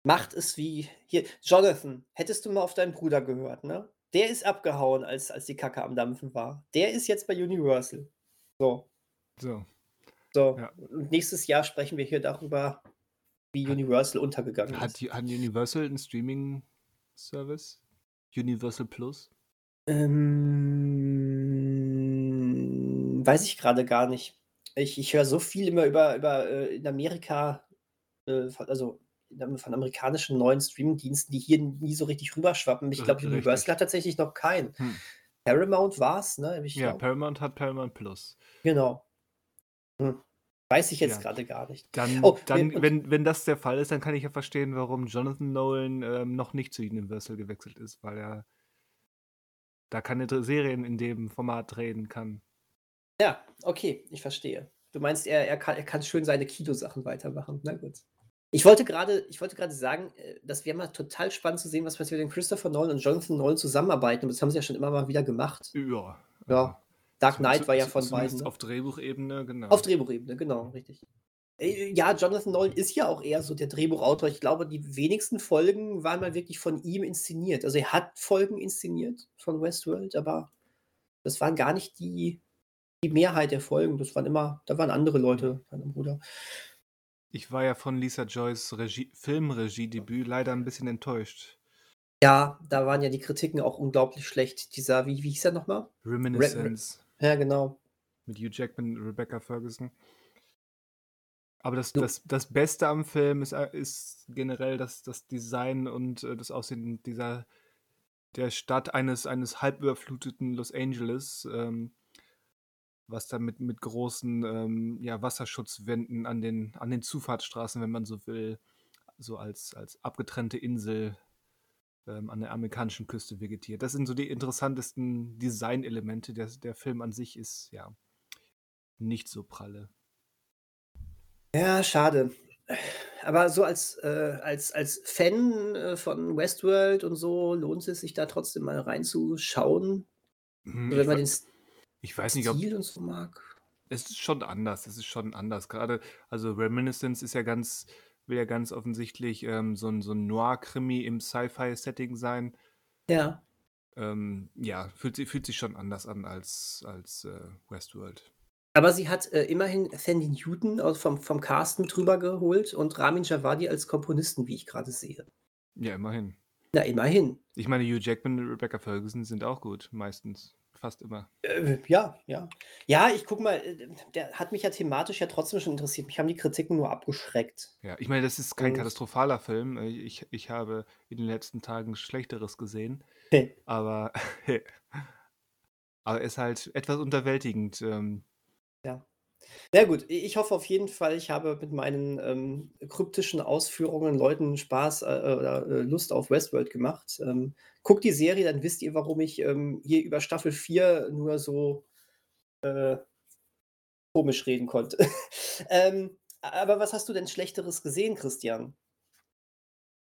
Macht es wie hier. Jonathan, hättest du mal auf deinen Bruder gehört, ne? Der ist abgehauen, als, als die Kacke am Dampfen war. Der ist jetzt bei Universal. So, So. so. Ja. Und nächstes Jahr sprechen wir hier darüber, wie Universal untergegangen Hat, ist. hat Universal einen Streaming-Service? Universal Plus? Ähm, weiß ich gerade gar nicht. Ich, ich höre so viel immer über, über äh, in Amerika äh, also von amerikanischen neuen Streamingdiensten, die hier nie so richtig rüberschwappen. Ich glaube, Universal hat tatsächlich noch keinen. Hm. Paramount war es, ne? Ich ja, glaub. Paramount hat Paramount Plus. Genau. Hm. Weiß ich jetzt ja. gerade gar nicht. Dann, oh, dann wenn, wenn das der Fall ist, dann kann ich ja verstehen, warum Jonathan Nolan ähm, noch nicht zu Universal gewechselt ist, weil er da keine Serien in dem Format drehen kann. Ja, okay, ich verstehe. Du meinst, er, er, kann, er kann schön seine Kinosachen weitermachen. Na gut. Ich wollte gerade, ich wollte gerade sagen, äh, das wäre mal total spannend zu sehen, was passiert, wenn Christopher Nolan und Jonathan Nolan zusammenarbeiten. Das haben sie ja schon immer mal wieder gemacht. Ja. Ja. Dark Knight war ja von beiden. Ne? Auf Drehbuchebene, genau. Auf Drehbuchebene, genau, richtig. Äh, ja, Jonathan Nolan ist ja auch eher so der Drehbuchautor. Ich glaube, die wenigsten Folgen waren mal wirklich von ihm inszeniert. Also er hat Folgen inszeniert von Westworld, aber das waren gar nicht die, die Mehrheit der Folgen. Das waren immer, da waren andere Leute dann im Ruder. Ich war ja von Lisa Joyce Regie, Filmregiedebüt leider ein bisschen enttäuscht. Ja, da waren ja die Kritiken auch unglaublich schlecht. Dieser, wie, wie hieß er nochmal? Reminiscence. Re ja, genau. Mit Hugh Jackman, Rebecca Ferguson. Aber das, das, das Beste am Film ist, äh, ist generell das, das Design und äh, das Aussehen dieser der Stadt eines, eines halb überfluteten Los Angeles. Ähm, was dann mit, mit großen ähm, ja, Wasserschutzwänden an den, an den Zufahrtsstraßen, wenn man so will, so als, als abgetrennte Insel ähm, an der amerikanischen Küste vegetiert. Das sind so die interessantesten Designelemente. Der, der Film an sich ist ja nicht so pralle. Ja, schade. Aber so als, äh, als, als Fan äh, von Westworld und so lohnt es sich da trotzdem mal reinzuschauen. Hm, wenn man den ich weiß nicht, ob. Stil und so mag. Es ist schon anders. Es ist schon anders. Gerade, also Reminiscence ist ja ganz, will ja ganz offensichtlich ähm, so ein, so ein Noir-Krimi im Sci-Fi-Setting sein. Ja. Ähm, ja, fühlt, fühlt sich schon anders an als, als äh, Westworld. Aber sie hat äh, immerhin Sandy Newton aus, vom, vom Cast mit drüber geholt und Ramin Javadi als Komponisten, wie ich gerade sehe. Ja, immerhin. Na, immerhin. Ich meine, Hugh Jackman und Rebecca Ferguson sind auch gut, meistens fast immer. Äh, ja, ja. Ja, ich guck mal, äh, der hat mich ja thematisch ja trotzdem schon interessiert. Mich haben die Kritiken nur abgeschreckt. Ja, ich meine, das ist kein Und katastrophaler Film. Äh, ich, ich habe in den letzten Tagen Schlechteres gesehen. Hey. Aber, <laughs> aber er ist halt etwas unterwältigend. Ähm, ja. Na gut, ich hoffe auf jeden Fall, ich habe mit meinen ähm, kryptischen Ausführungen Leuten Spaß äh, äh, oder äh, Lust auf Westworld gemacht. Ähm, guckt die Serie, dann wisst ihr, warum ich ähm, hier über Staffel 4 nur so äh, komisch reden konnte. <laughs> Ähm, aber was hast du denn Schlechteres gesehen, Christian?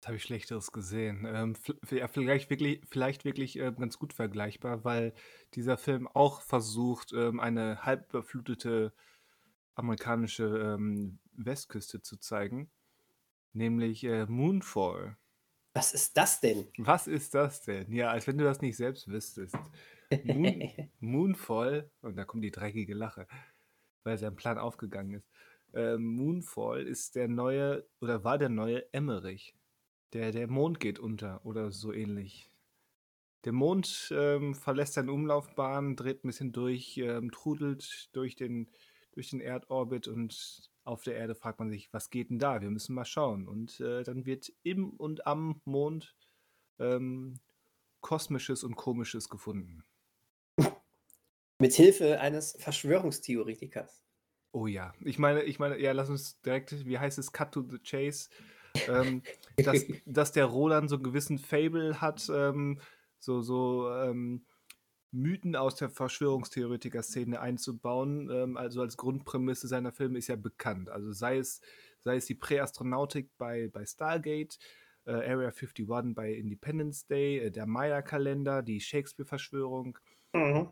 Was habe ich Schlechteres gesehen? Ähm, vielleicht wirklich, vielleicht wirklich äh, ganz gut vergleichbar, weil dieser Film auch versucht, ähm, eine halb überflutete amerikanische ähm, Westküste zu zeigen, nämlich äh, Moonfall. Was ist das denn? Was ist das denn? Ja, als wenn du das nicht selbst wüsstest. Moon, <laughs> Moonfall, und da kommt die dreckige Lache, weil sein Plan aufgegangen ist. Äh, Moonfall ist der neue, oder war der neue Emmerich. Der, der Mond geht unter oder so ähnlich. Der Mond ähm, verlässt seine Umlaufbahn, dreht ein bisschen durch, ähm, trudelt durch den durch den Erdorbit und auf der Erde fragt man sich, was geht denn da? Wir müssen mal schauen. Und äh, dann wird im und am Mond ähm, Kosmisches und Komisches gefunden. Mit Hilfe eines Verschwörungstheoretikers. Oh ja, ich meine, ich meine, ja, lass uns direkt, wie heißt es, Cut to the Chase, ähm, dass, <laughs> dass der Roland so einen gewissen Fable hat, ähm, so, so, ähm, Mythen aus der Verschwörungstheoretiker-Szene einzubauen, ähm, also als Grundprämisse seiner Filme, ist ja bekannt. Also sei es, sei es die Präastronautik bei, bei Stargate, äh, Area 51 bei Independence Day, äh, der Maya-Kalender, die Shakespeare-Verschwörung. Mhm.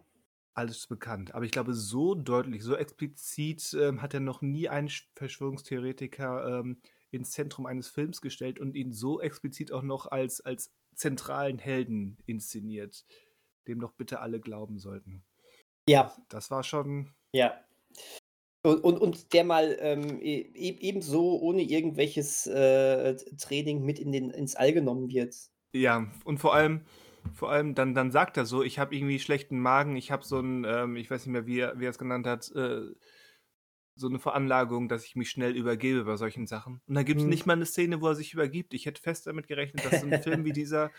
Alles bekannt. Aber ich glaube, so deutlich, so explizit ähm, hat er noch nie einen Verschwörungstheoretiker ähm, ins Zentrum eines Films gestellt und ihn so explizit auch noch als, als zentralen Helden inszeniert dem doch bitte alle glauben sollten. Ja. Das war schon. Ja. Und, und, und der mal ähm, e, e ebenso ohne irgendwelches äh, Training mit in den, ins All genommen wird. Ja, und vor allem, vor allem dann, dann sagt er so, ich habe irgendwie schlechten Magen, ich habe so ein, ähm, ich weiß nicht mehr, wie er, wie er es genannt hat, äh, so eine Veranlagung, dass ich mich schnell übergebe bei solchen Sachen. Und da gibt es Mhm. nicht mal eine Szene, wo er sich übergibt. Ich hätte fest damit gerechnet, dass so ein Film wie <laughs> dieser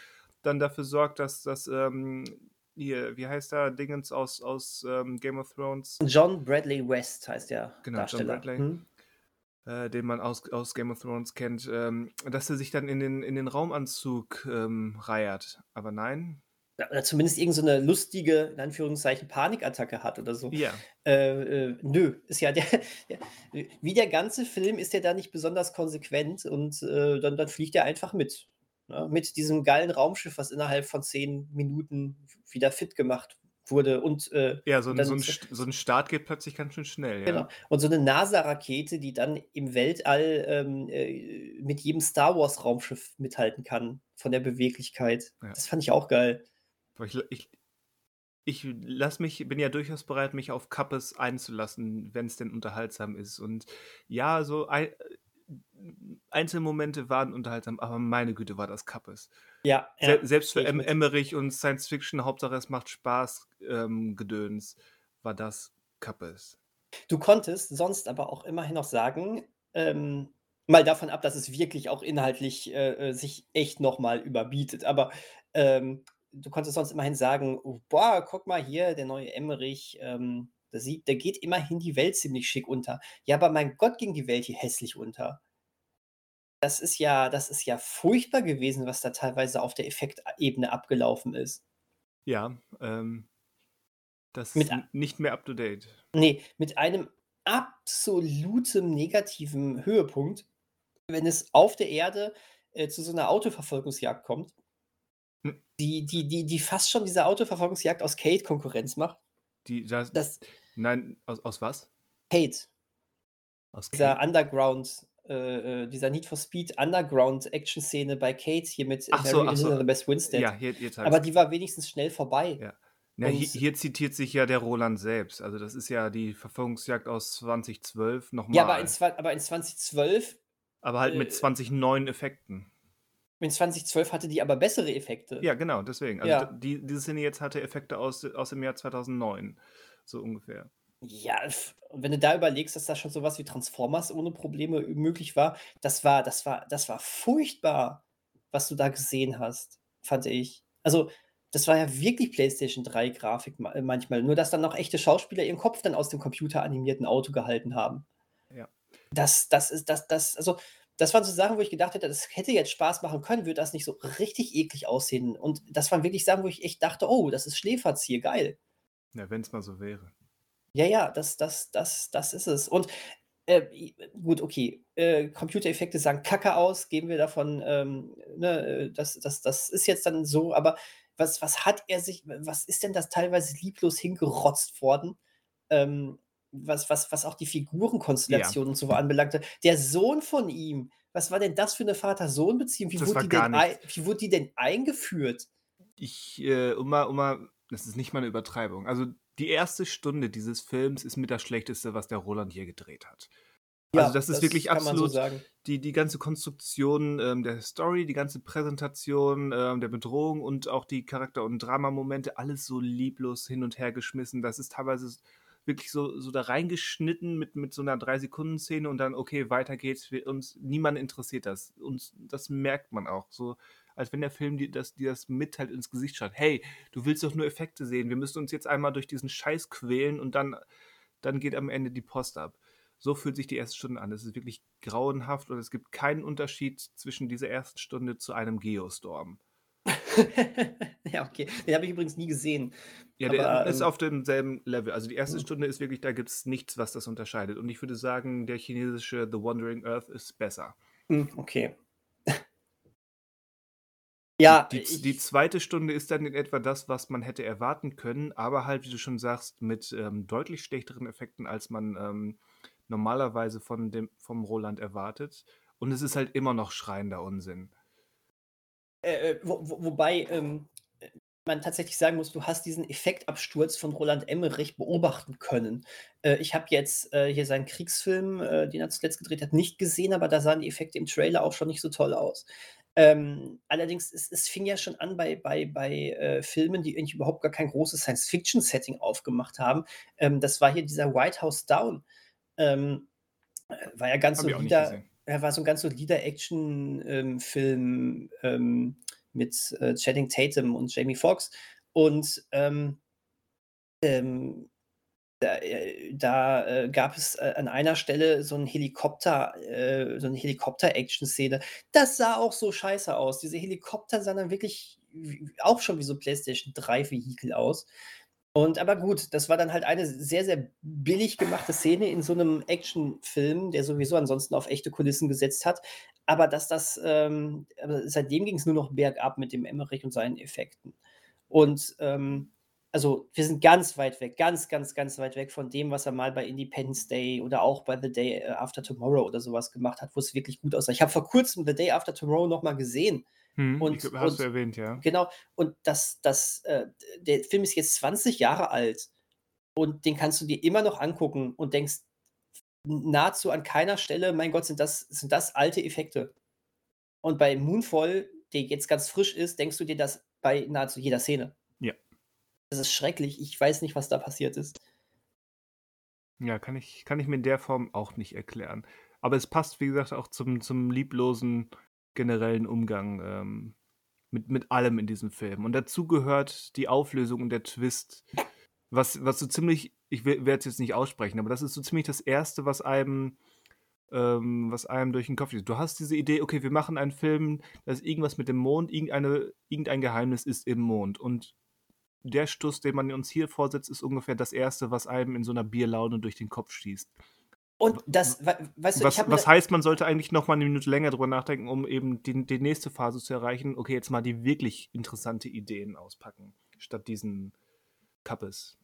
dann dafür sorgt, dass das, ähm, hier, wie heißt der Dingens aus, aus ähm, Game of Thrones, John Bradley West heißt der Genau, John Darsteller. Bradley. Hm? äh, den man aus, aus Game of Thrones kennt, ähm, dass er sich dann in den, in den Raumanzug ähm, reiert. Aber nein. Ja, Oder zumindest irgend so eine lustige, in Anführungszeichen, Panikattacke hat oder so. Ja. Äh, äh, nö, ist ja der, der, wie der ganze Film ist der da nicht besonders konsequent und äh, dann, dann fliegt er einfach mit. Ne? Mit diesem geilen Raumschiff, was innerhalb von zehn Minuten wieder fit gemacht wurde. Und, äh, Ja, so ein, dann so, ein, so ein Start geht plötzlich ganz schön schnell, ja. genau. Und so eine NASA-Rakete, die dann im Weltall ähm, äh, mit jedem Star Wars-Raumschiff mithalten kann, von der Beweglichkeit. Ja. Das fand ich auch geil. Ich, ich, ich lass mich, bin ja durchaus bereit, mich auf Kappes einzulassen, wenn es denn unterhaltsam ist. Und ja, so ein, Einzelmomente waren unterhaltsam, aber meine Güte, war das Kappes. Ja, Se ja, selbst für em. Emmerich und Science Fiction, Hauptsache es macht Spaß, ähm, Gedöns, war das Kappes. Du konntest sonst aber auch immerhin noch sagen, ähm, mal davon ab, dass es wirklich auch inhaltlich äh, äh, sich echt nochmal überbietet, aber ähm, du konntest sonst immerhin sagen, oh, boah, guck mal hier, der neue Emmerich, ähm, da sieht, da geht immerhin die Welt ziemlich schick unter. Ja, aber mein Gott, ging die Welt hier hässlich unter. Das ist ja, das ist ja furchtbar gewesen, was da teilweise auf der Effektebene abgelaufen ist. Ja, ähm, das Mit ist nicht mehr up to date. Nee, mit einem absoluten negativen Höhepunkt, wenn es auf der Erde äh, zu so einer Autoverfolgungsjagd kommt, Hm. die, die, die, die fast schon dieser Autoverfolgungsjagd aus Kate Konkurrenz macht. Die, das, Das nein, aus, aus was? Kate, Aus dieser Kate? Underground, äh, äh, dieser Need for Speed Underground-Action-Szene bei Kate hier mit Ach so, Mary so. Elizabeth Winstead. Ja, hier, jetzt Aber die war wenigstens schnell vorbei. Ja. Na, hier, hier zitiert sich ja der Roland selbst. Also das ist ja die Verfolgungsjagd aus 2012 nochmal. Ja, aber in, aber in 2012, aber halt mit äh, 20 neuen Effekten. in 2012 hatte die aber bessere Effekte. Ja, genau, deswegen. Also Ja. die, diese Szene jetzt hatte Effekte aus, aus dem Jahr 2009. So ungefähr. Ja, und wenn du da überlegst, dass da schon sowas wie Transformers ohne Probleme möglich war, das war, das war, das war furchtbar, was du da gesehen hast, fand ich. Also, das war ja wirklich PlayStation 3 Grafik ma- manchmal, nur dass dann noch echte Schauspieler ihren Kopf dann aus dem computeranimierten Auto gehalten haben. Ja. Das, das ist, das, das, also, das waren so Sachen, wo ich gedacht hätte, das hätte jetzt Spaß machen können, würde das nicht so richtig eklig aussehen. Und das waren wirklich Sachen, wo ich echt dachte, oh, das ist Schläferziel, geil. Ja, wenn es mal so wäre. Ja, ja, das, das, das, das ist es. Und äh, gut, okay. Äh, Computereffekte sagen Kacke aus, gehen wir davon, ähm, ne, äh, das, das, das ist jetzt dann so, aber was, was hat er sich, was ist denn das teilweise lieblos hingerotzt worden? Ähm, was, was, was auch die Figurenkonstellation und so anbelangte. Der Sohn von ihm, was war denn das für eine Vater-Sohn-Beziehung? Wie, wurde die denn wie wurde die denn eingeführt? Ich, äh, um mal, um mal, das ist nicht mal eine Übertreibung. Also die erste Stunde dieses Films ist mit das Schlechteste, was der Roland hier gedreht hat. Also das ist wirklich man so absolut sagen. die, die ganze Konstruktion ähm, der Story, die ganze Präsentation ähm, der Bedrohung und auch die Charakter- und Dramamomente, alles so lieblos hin und her geschmissen. Das ist teilweise wirklich so, so da reingeschnitten mit, mit so einer 3-Sekunden-Szene und dann, okay, weiter geht's. Wir, uns, niemand interessiert das. Und das merkt man auch. So, als wenn der Film dir das, dir das mitteilt ins Gesicht schaut. Hey, du willst doch nur Effekte sehen. Wir müssen uns jetzt einmal durch diesen Scheiß quälen und dann, dann geht am Ende die Post ab. So fühlt sich die erste Stunde an. Es ist wirklich grauenhaft und es gibt keinen Unterschied zwischen dieser ersten Stunde zu einem Geostorm. <laughs> ja, okay. Den habe ich übrigens nie gesehen. Ja, der Aber, ist ähm, auf demselben Level. Also die erste Mhm. Stunde ist wirklich, da gibt es nichts, was das unterscheidet. Und ich würde sagen, der chinesische The Wandering Earth ist besser. Hm, okay. Ja, Die, ich, die zweite Stunde ist dann in etwa das, was man hätte erwarten können, aber halt, wie du schon sagst, mit ähm, deutlich schlechteren Effekten, als man ähm, normalerweise von dem, vom Roland erwartet. Und es ist halt immer noch schreiender Unsinn. äh, äh, wo, wo, wobei ähm, äh, man tatsächlich sagen muss, du hast diesen Effektabsturz von Roland Emmerich beobachten können. Äh, ich habe jetzt äh, hier seinen Kriegsfilm, äh, den er zuletzt gedreht hat, nicht gesehen, aber da sahen die Effekte im Trailer auch schon nicht so toll aus. Ähm, allerdings, es, es fing ja schon an bei, bei, bei äh, Filmen, die eigentlich überhaupt gar kein großes Science-Fiction-Setting aufgemacht haben. Ähm, das war hier dieser White House Down. Ähm, äh, war ja ganz solider er war so 'n ganz solider Action ähm, ähm, mit, äh, Channing Tatum und Jamie Foxx. Und, ähm ähm, da äh, da, äh, gab es, äh, an einer Stelle so 'n Helikopter äh, so 'ne Helikopter-Action-Szene. Das sah auch so scheiße aus. Diese Helikopter sahen dann wirklich auch schon wie so PlayStation-3-Vehikel aus. Und aber gut, das war dann halt eine sehr, sehr billig gemachte Szene in so 'nem Actionfilm, der sowieso ansonsten auf echte Kulissen gesetzt hat. Aber dass das, ähm seitdem ging's nur noch bergab mit dem Emmerich und seinen Effekten. Und, ähm also, wir sind ganz weit weg, ganz, ganz, ganz weit weg von dem, was er mal bei Independence Day oder auch bei The Day, äh, After Tomorrow oder so was gemacht hat, wo's wirklich gut aussah. Ich habe vor Kurzem The Day After Tomorrow noch mal gesehen ich und glaube, hast du und erwähnt, ja. genau, und das das, äh der Film ist jetzt 20 Jahre alt und den kannst du dir immer noch angucken und denkst nahezu an keiner Stelle: „Mein Gott, sind das sind das alte Effekte.“ Und bei Moonfall, der jetzt ganz frisch ist, denkst du dir das bei nahezu jeder Szene. Das ist schrecklich. Ich weiß nicht, was da passiert ist. Ja, kann ich kann ich mir in der Form auch nicht erklären. Aber es passt, wie gesagt, auch zum zum lieblosen generellen Umgang, ähm, mit mit allem in diesem Film. Und dazu gehört die Auflösung und der Twist, was was so ziemlich ich we werde es jetzt nicht aussprechen, aber das ist so ziemlich das Erste, was einem ähm, was einem durch 'n Kopf geht. Du hast diese Idee: „Okay, wir machen einen Film, da ist irgendwas mit dem Mond, irgendeine irgendein Geheimnis ist im Mond.“ Und der Stuss, den man uns hier vorsetzt, ist ungefähr das Erste, was einem in so 'ner Bierlaune durch den Kopf schießt. Und das wei weißt du, ich was was heißt, man sollte eigentlich noch mal 'ne Minute länger drüber nachdenken, um eben die die nächste Phase zu erreichen. Okay, jetzt mal die wirklich interessante Ideen auspacken, statt diesen Kappes.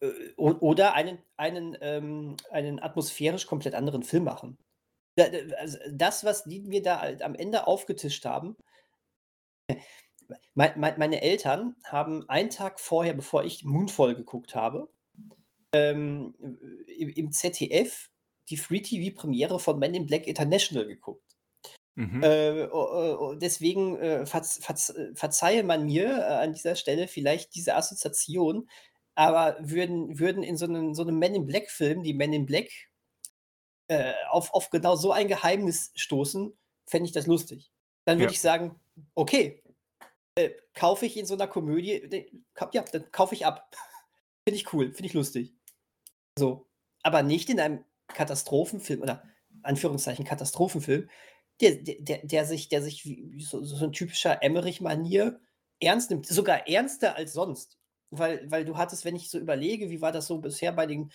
Äh, oder einen einen ähm, einen atmosphärisch komplett anderen Film machen. Also, das, was die mir da halt am Ende aufgetischt haben meine Eltern haben einen Tag vorher, bevor ich Moonfall geguckt habe, ähm, im ZDF die Free-TV-Premiere von Men in Black International geguckt. Mhm. Äh, deswegen, äh, verz verz verzeihe man mir, äh, an dieser Stelle vielleicht diese Assoziation, aber würden würden in so 'nem so 'nem Men in Black-Film die Men in Black, äh, auf auf genau so ein Geheimnis stoßen, fände ich das lustig. Dann würde Ja. ich sagen: „Okay, äh, kaufe ich in so 'ner Komödie ka ja, dann kaufe ich ab.“ <laughs> Finde ich cool, finde ich lustig. So, aber nicht in einem Katastrophenfilm oder Anführungszeichen Katastrophenfilm, der der der sich der sich wie so so 'n typischer Emmerich-Manier ernst nimmt, sogar ernster als sonst. Weil weil du hattest, wenn ich so überlege, wie war das so bisher bei den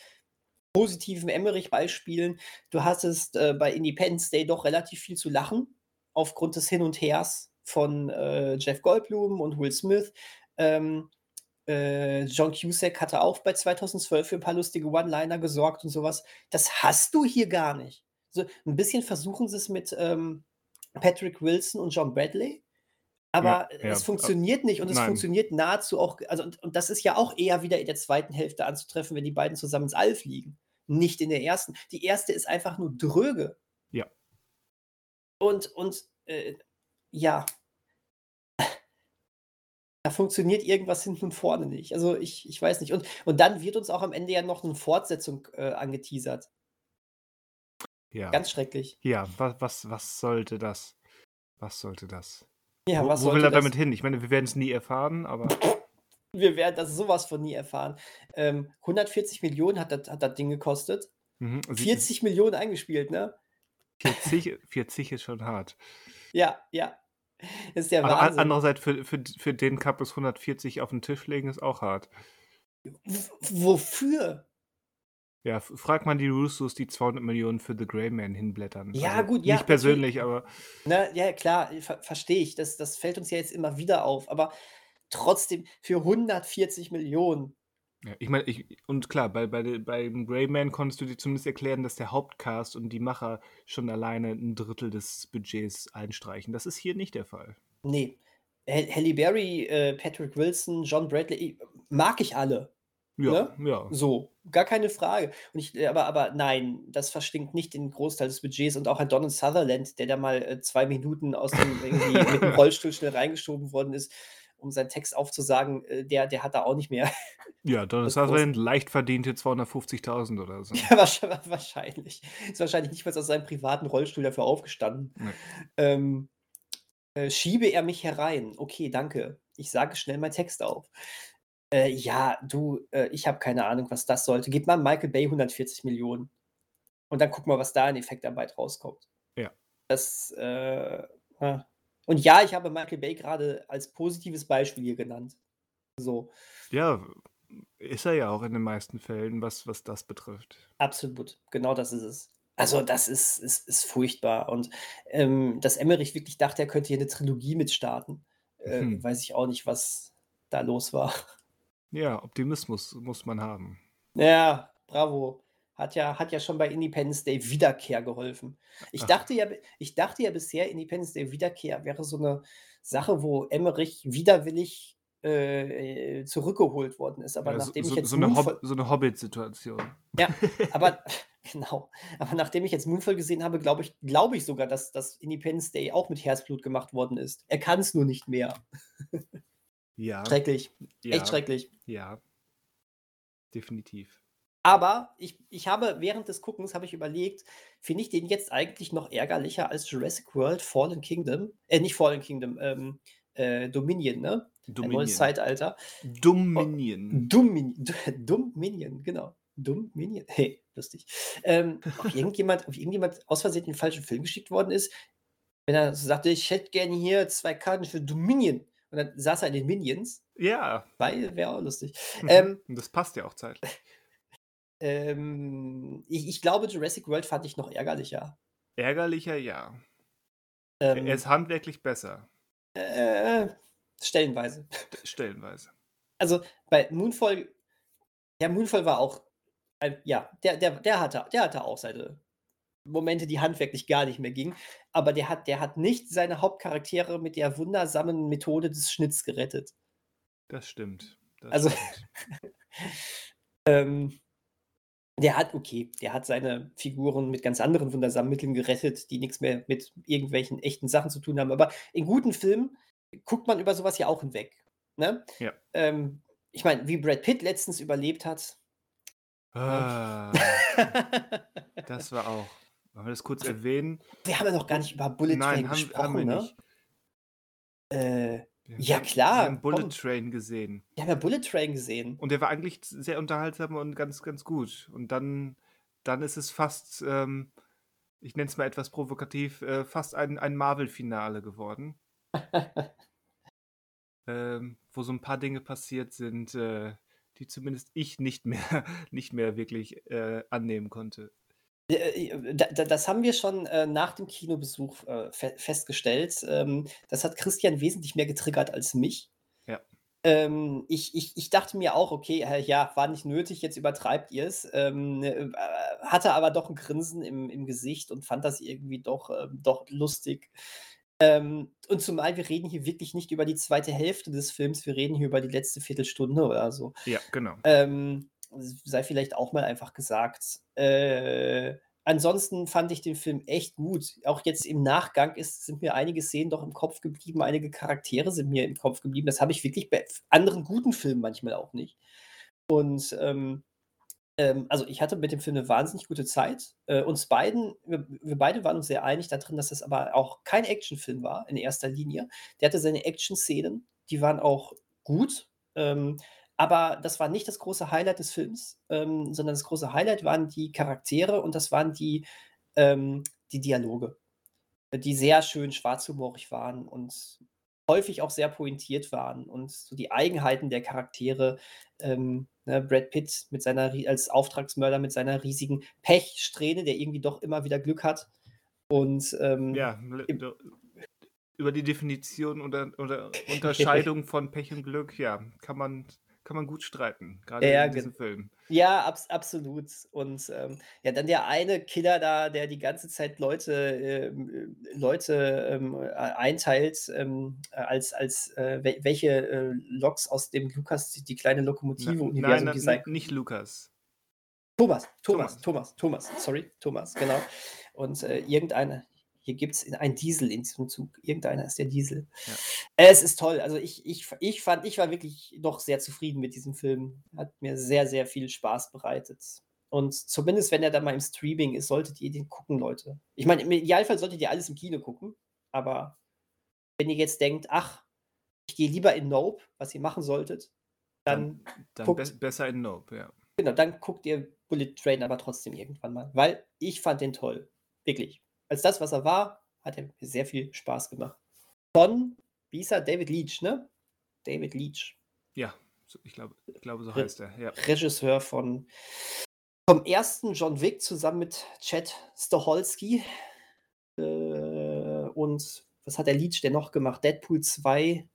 positiven Emmerich-Beispielen? Du hattest, äh, bei Independence Day doch relativ viel zu lachen aufgrund des Hin und Hers von, äh, Jeff Goldblum und Will Smith. Ähm, äh, John Cusack hatte auch bei 2012 für 'n paar lustige One-Liner gesorgt und so was. Das hast du hier gar nicht. So 'n bisschen versuchen sie's mit, ähm, Patrick Wilson und John Bradley, aber ja, es funktioniert nicht und es nein. funktioniert nahezu auch also, und und das ist ja auch eher wieder in der 2. Hälfte anzutreffen, wenn die beiden zusammen ins All fliegen, nicht in der 1. Die 1. ist einfach nur dröge. Ja. Und und, äh, ja. Da funktioniert irgendwas hinten und vorne nicht. Also, ich ich weiß nicht. Und und dann wird uns auch am Ende ja noch 'ne Fortsetzung, äh, angeteasert. Ja. Ganz schrecklich. Ja, wa was was sollte das? Was sollte das? Ja, Wo was wo will er das? damit hin? Ich meine, wir werden's nie erfahren, aber <laughs> Wir werden das so was von nie erfahren. Ähm, 140.000.000 hat das hat das Ding gekostet. Mhm, sie s 40.000.000 eingespielt, ne? 40 40 ist schon hart. Ja, ja. <laughs> Ist der Aber a Wahnsinn. andererseits für für für den Kappes 140 auf 'n Tisch legen ist auch hart. Wofür? Ja, frag mal die Russos, die 200.000.000 für The Gray Man hinblättern. Ja, Also, gut, ja, nicht persönlich, aber Ne, ja klar, ver verstehe ich. Das das fällt uns ja jetzt immer wieder auf, aber trotzdem für 140.000.000. Ja, ich meine, ich und klar, bei bei beim Gray Man konntest du dir zumindest erklären, dass der Hauptcast und die Macher schon alleine 1/3 des Budgets einstreichen. Das ist hier nicht der Fall. Ne. Ha Halle Berry, äh, Patrick Wilson, John Bradley, mag ich alle, Ja, ne? ja. So, gar keine Frage. Und ich äh, aber aber nein, das verschlingt nicht den Großteil des Budgets und auch ein Donald Sutherland, der da mal, äh, 2 Minuten aus dem irgendwie <laughs> mit dem Rollstuhl schnell reingeschoben worden ist um seinen Text aufzusagen, äh, der, der hat da auch nicht mehr. Ja, <laughs> dann ist große- ein leicht verdiente 250.000 oder so. Ja, wahrscheinlich. Ist wahrscheinlich nicht mal aus seinem privaten Rollstuhl dafür aufgestanden. Nee. Ähm, äh, schiebe er mich herein. Okay, danke. Ich sage schnell meinen Text auf. Äh, ja, du, äh, ich habe keine Ahnung, was das sollte. Gib mal Michael Bay 140 Millionen. Und dann guck mal, was da in Effektarbeit rauskommt. Ja. Das, äh, ja. Und ja, ich habe Michael Bay gerade als positives Beispiel hier genannt. So, Ja, ist er ja auch in den meisten Fällen, was, was das betrifft. absolut. Genau das ist es. Also, das ist, ist, ist furchtbar. Und ähm, dass Emmerich wirklich dachte, er könnte hier eine Trilogie mitstarten, äh, Hm. weiß ich auch nicht, was da los war. Ja, Optimismus muss man haben. Ja, bravo. Hat ja, hat ja schon bei Independence Day Wiederkehr geholfen. Ich Ach. dachte ja, ich dachte ja bisher, Independence Day Wiederkehr wäre so eine Sache, wo Emmerich widerwillig äh, äh, zurückgeholt worden ist. Aber Ja, so, nachdem so, ich jetzt so, eine Hob so eine Hobbit-Situation. ja, <laughs> aber genau. Aber nachdem ich jetzt Moonfall gesehen habe, glaube ich, glaube ich sogar, dass das Independence Day auch mit Herzblut gemacht worden ist. Er kann es nur nicht mehr. Ja, Schrecklich, ja, echt schrecklich. ja. Definitiv. Aber ich, ich habe während des Guckens habe ich überlegt, finde ich den jetzt eigentlich noch ärgerlicher als Jurassic World Fallen Kingdom? Äh, nicht Fallen Kingdom, ähm, äh, Dominion, ne? Ein neues Dominion. Zeitalter. Dominion. Dominion, <laughs> Dominion, genau. Dominion. <laughs> Hey, lustig. Ähm, ob, irgendjemand, ob irgendjemand aus Versehen den falschen Film geschickt worden ist, wenn er so sagte, ich hätte gerne hier zwei Karten für Dominion. Und dann saß er in den Minions, Ja, weil wäre auch lustig. mhm. Ähm, Und das passt ja auch zeitlich. Ähm, ich, ich glaube, Jurassic World fand ich noch ärgerlicher. Ärgerlicher, ja. Ähm, er ist handwerklich besser, äh, stellenweise. stellenweise. Also bei Moonfall, ja, Moonfall war auch, ein, ja, der, der, der, hatte, der hatte auch seine Momente, die handwerklich gar nicht mehr gingen. Aber der hat, der hat nicht seine Hauptcharaktere mit der wundersamen Methode des Schnitts gerettet. Das stimmt. Das Also- stimmt. <laughs> Ähm, der hat, okay, der hat seine Figuren mit ganz anderen wundersamen Mitteln gerettet, die nichts mehr mit irgendwelchen echten Sachen zu tun haben. Aber in guten Filmen guckt man über sowas ja auch hinweg. Ne? Ja. Ähm, ich meine, wie Brad Pitt letztens überlebt hat. Ah, <laughs> das war auch. Wollen wir das kurz erwähnen? Wir haben ja noch gar nicht über Bullet Nein, Train haben, gesprochen, haben wir ne? nicht. Äh, Ja, klar, Wir haben Bullet komm. Train gesehen. wir haben ja Bullet Train gesehen. Und der war eigentlich sehr unterhaltsam und ganz, ganz gut. Und dann, dann ist es fast, ähm, ich nenne es mal etwas provokativ, äh, fast ein, ein Marvel-Finale geworden. <laughs> ähm, wo so ein paar Dinge passiert sind, äh, die zumindest ich nicht mehr, <laughs> nicht mehr wirklich äh, annehmen konnte. Äh, da- Das haben wir schon äh, nach dem Kinobesuch äh, fe festgestellt. Ähm, das hat Christian wesentlich mehr getriggert als mich. Ja. Ähm, ich, ich, ich dachte mir auch, okay, äh, ja, war nicht nötig, jetzt übertreibt ihr es. Ähm, äh, hatte aber doch ein Grinsen im, im Gesicht und fand das irgendwie doch, doch lustig. Und zumal wir reden hier wirklich nicht über die zweite Hälfte des Films, wir reden hier über die letzte Viertelstunde oder so. Ja, genau. Ähm, sei vielleicht auch mal einfach gesagt. Äh, ansonsten fand ich den Film echt gut. Auch jetzt im Nachgang ist, sind mir einige Szenen doch im Kopf geblieben, einige Charaktere sind mir im Kopf geblieben. Das habe ich wirklich bei anderen guten Filmen manchmal auch nicht. Und ähm, ähm, also ich hatte mit dem Film eine wahnsinnig gute Zeit. Äh, uns beiden, wir, wir beide waren uns sehr einig darin, dass das aber auch kein Actionfilm war in erster Linie. Der hatte seine Action-Szenen, die waren auch gut. Ähm, aber das war nicht das große Highlight des Films, ähm, sondern das große Highlight waren die Charaktere und das waren die, ähm, die Dialoge, die sehr schön schwarzhumorig waren und häufig auch sehr pointiert waren und so die Eigenheiten der Charaktere. Ähm, ne, Brad Pitt mit seiner als Auftragsmörder mit seiner riesigen Pechsträhne, der irgendwie doch immer wieder Glück hat. Und ähm, Ja, im- über die Definition oder, oder <laughs> Unterscheidung von Pech und Glück, ja, kann man, kann man gut streiten, gerade Ja, in diesem Film. Ja, abs absolut. Und ähm, ja, dann der eine Killer da, der die ganze Zeit Leute, ähm, äh, Leute ähm, äh, einteilt, ähm, äh, als, als äh, wel welche äh, Loks aus dem Lukas, die, die kleine Lokomotive-Universum nein, na, die sein n- nicht Lukas. Thomas, Thomas, Thomas. Thomas, Thomas, sorry, Thomas, genau. Und äh, irgendeine, Hier gibt es einen Diesel in diesem Zug. Irgendeiner ist der Diesel. Ja. Es ist toll. Also ich, ich, ich fand, ich war wirklich doch sehr zufrieden mit diesem Film. Hat mir sehr, sehr viel Spaß bereitet. Und zumindest, wenn er dann mal im Streaming ist, solltet ihr den gucken, Leute. Ich meine, im Idealfall solltet ihr alles im Kino gucken. Aber wenn ihr jetzt denkt, ach, ich gehe lieber in Nope, was ihr machen solltet, dann, Dann guckt, be besser in Nope, ja. genau, dann guckt ihr Bullet Train aber trotzdem irgendwann mal. Weil ich fand den toll. Wirklich. Als das, was er war, hat er mir sehr viel Spaß gemacht. Von, wie hieß er? David Leach, ne? David Leach. Ja, ich glaube, ich glaube, so heißt er. Ja. Regisseur von vom ersten John Wick zusammen mit Chad Stahelski. Äh, und was hat der Leach denn noch gemacht? Deadpool 2,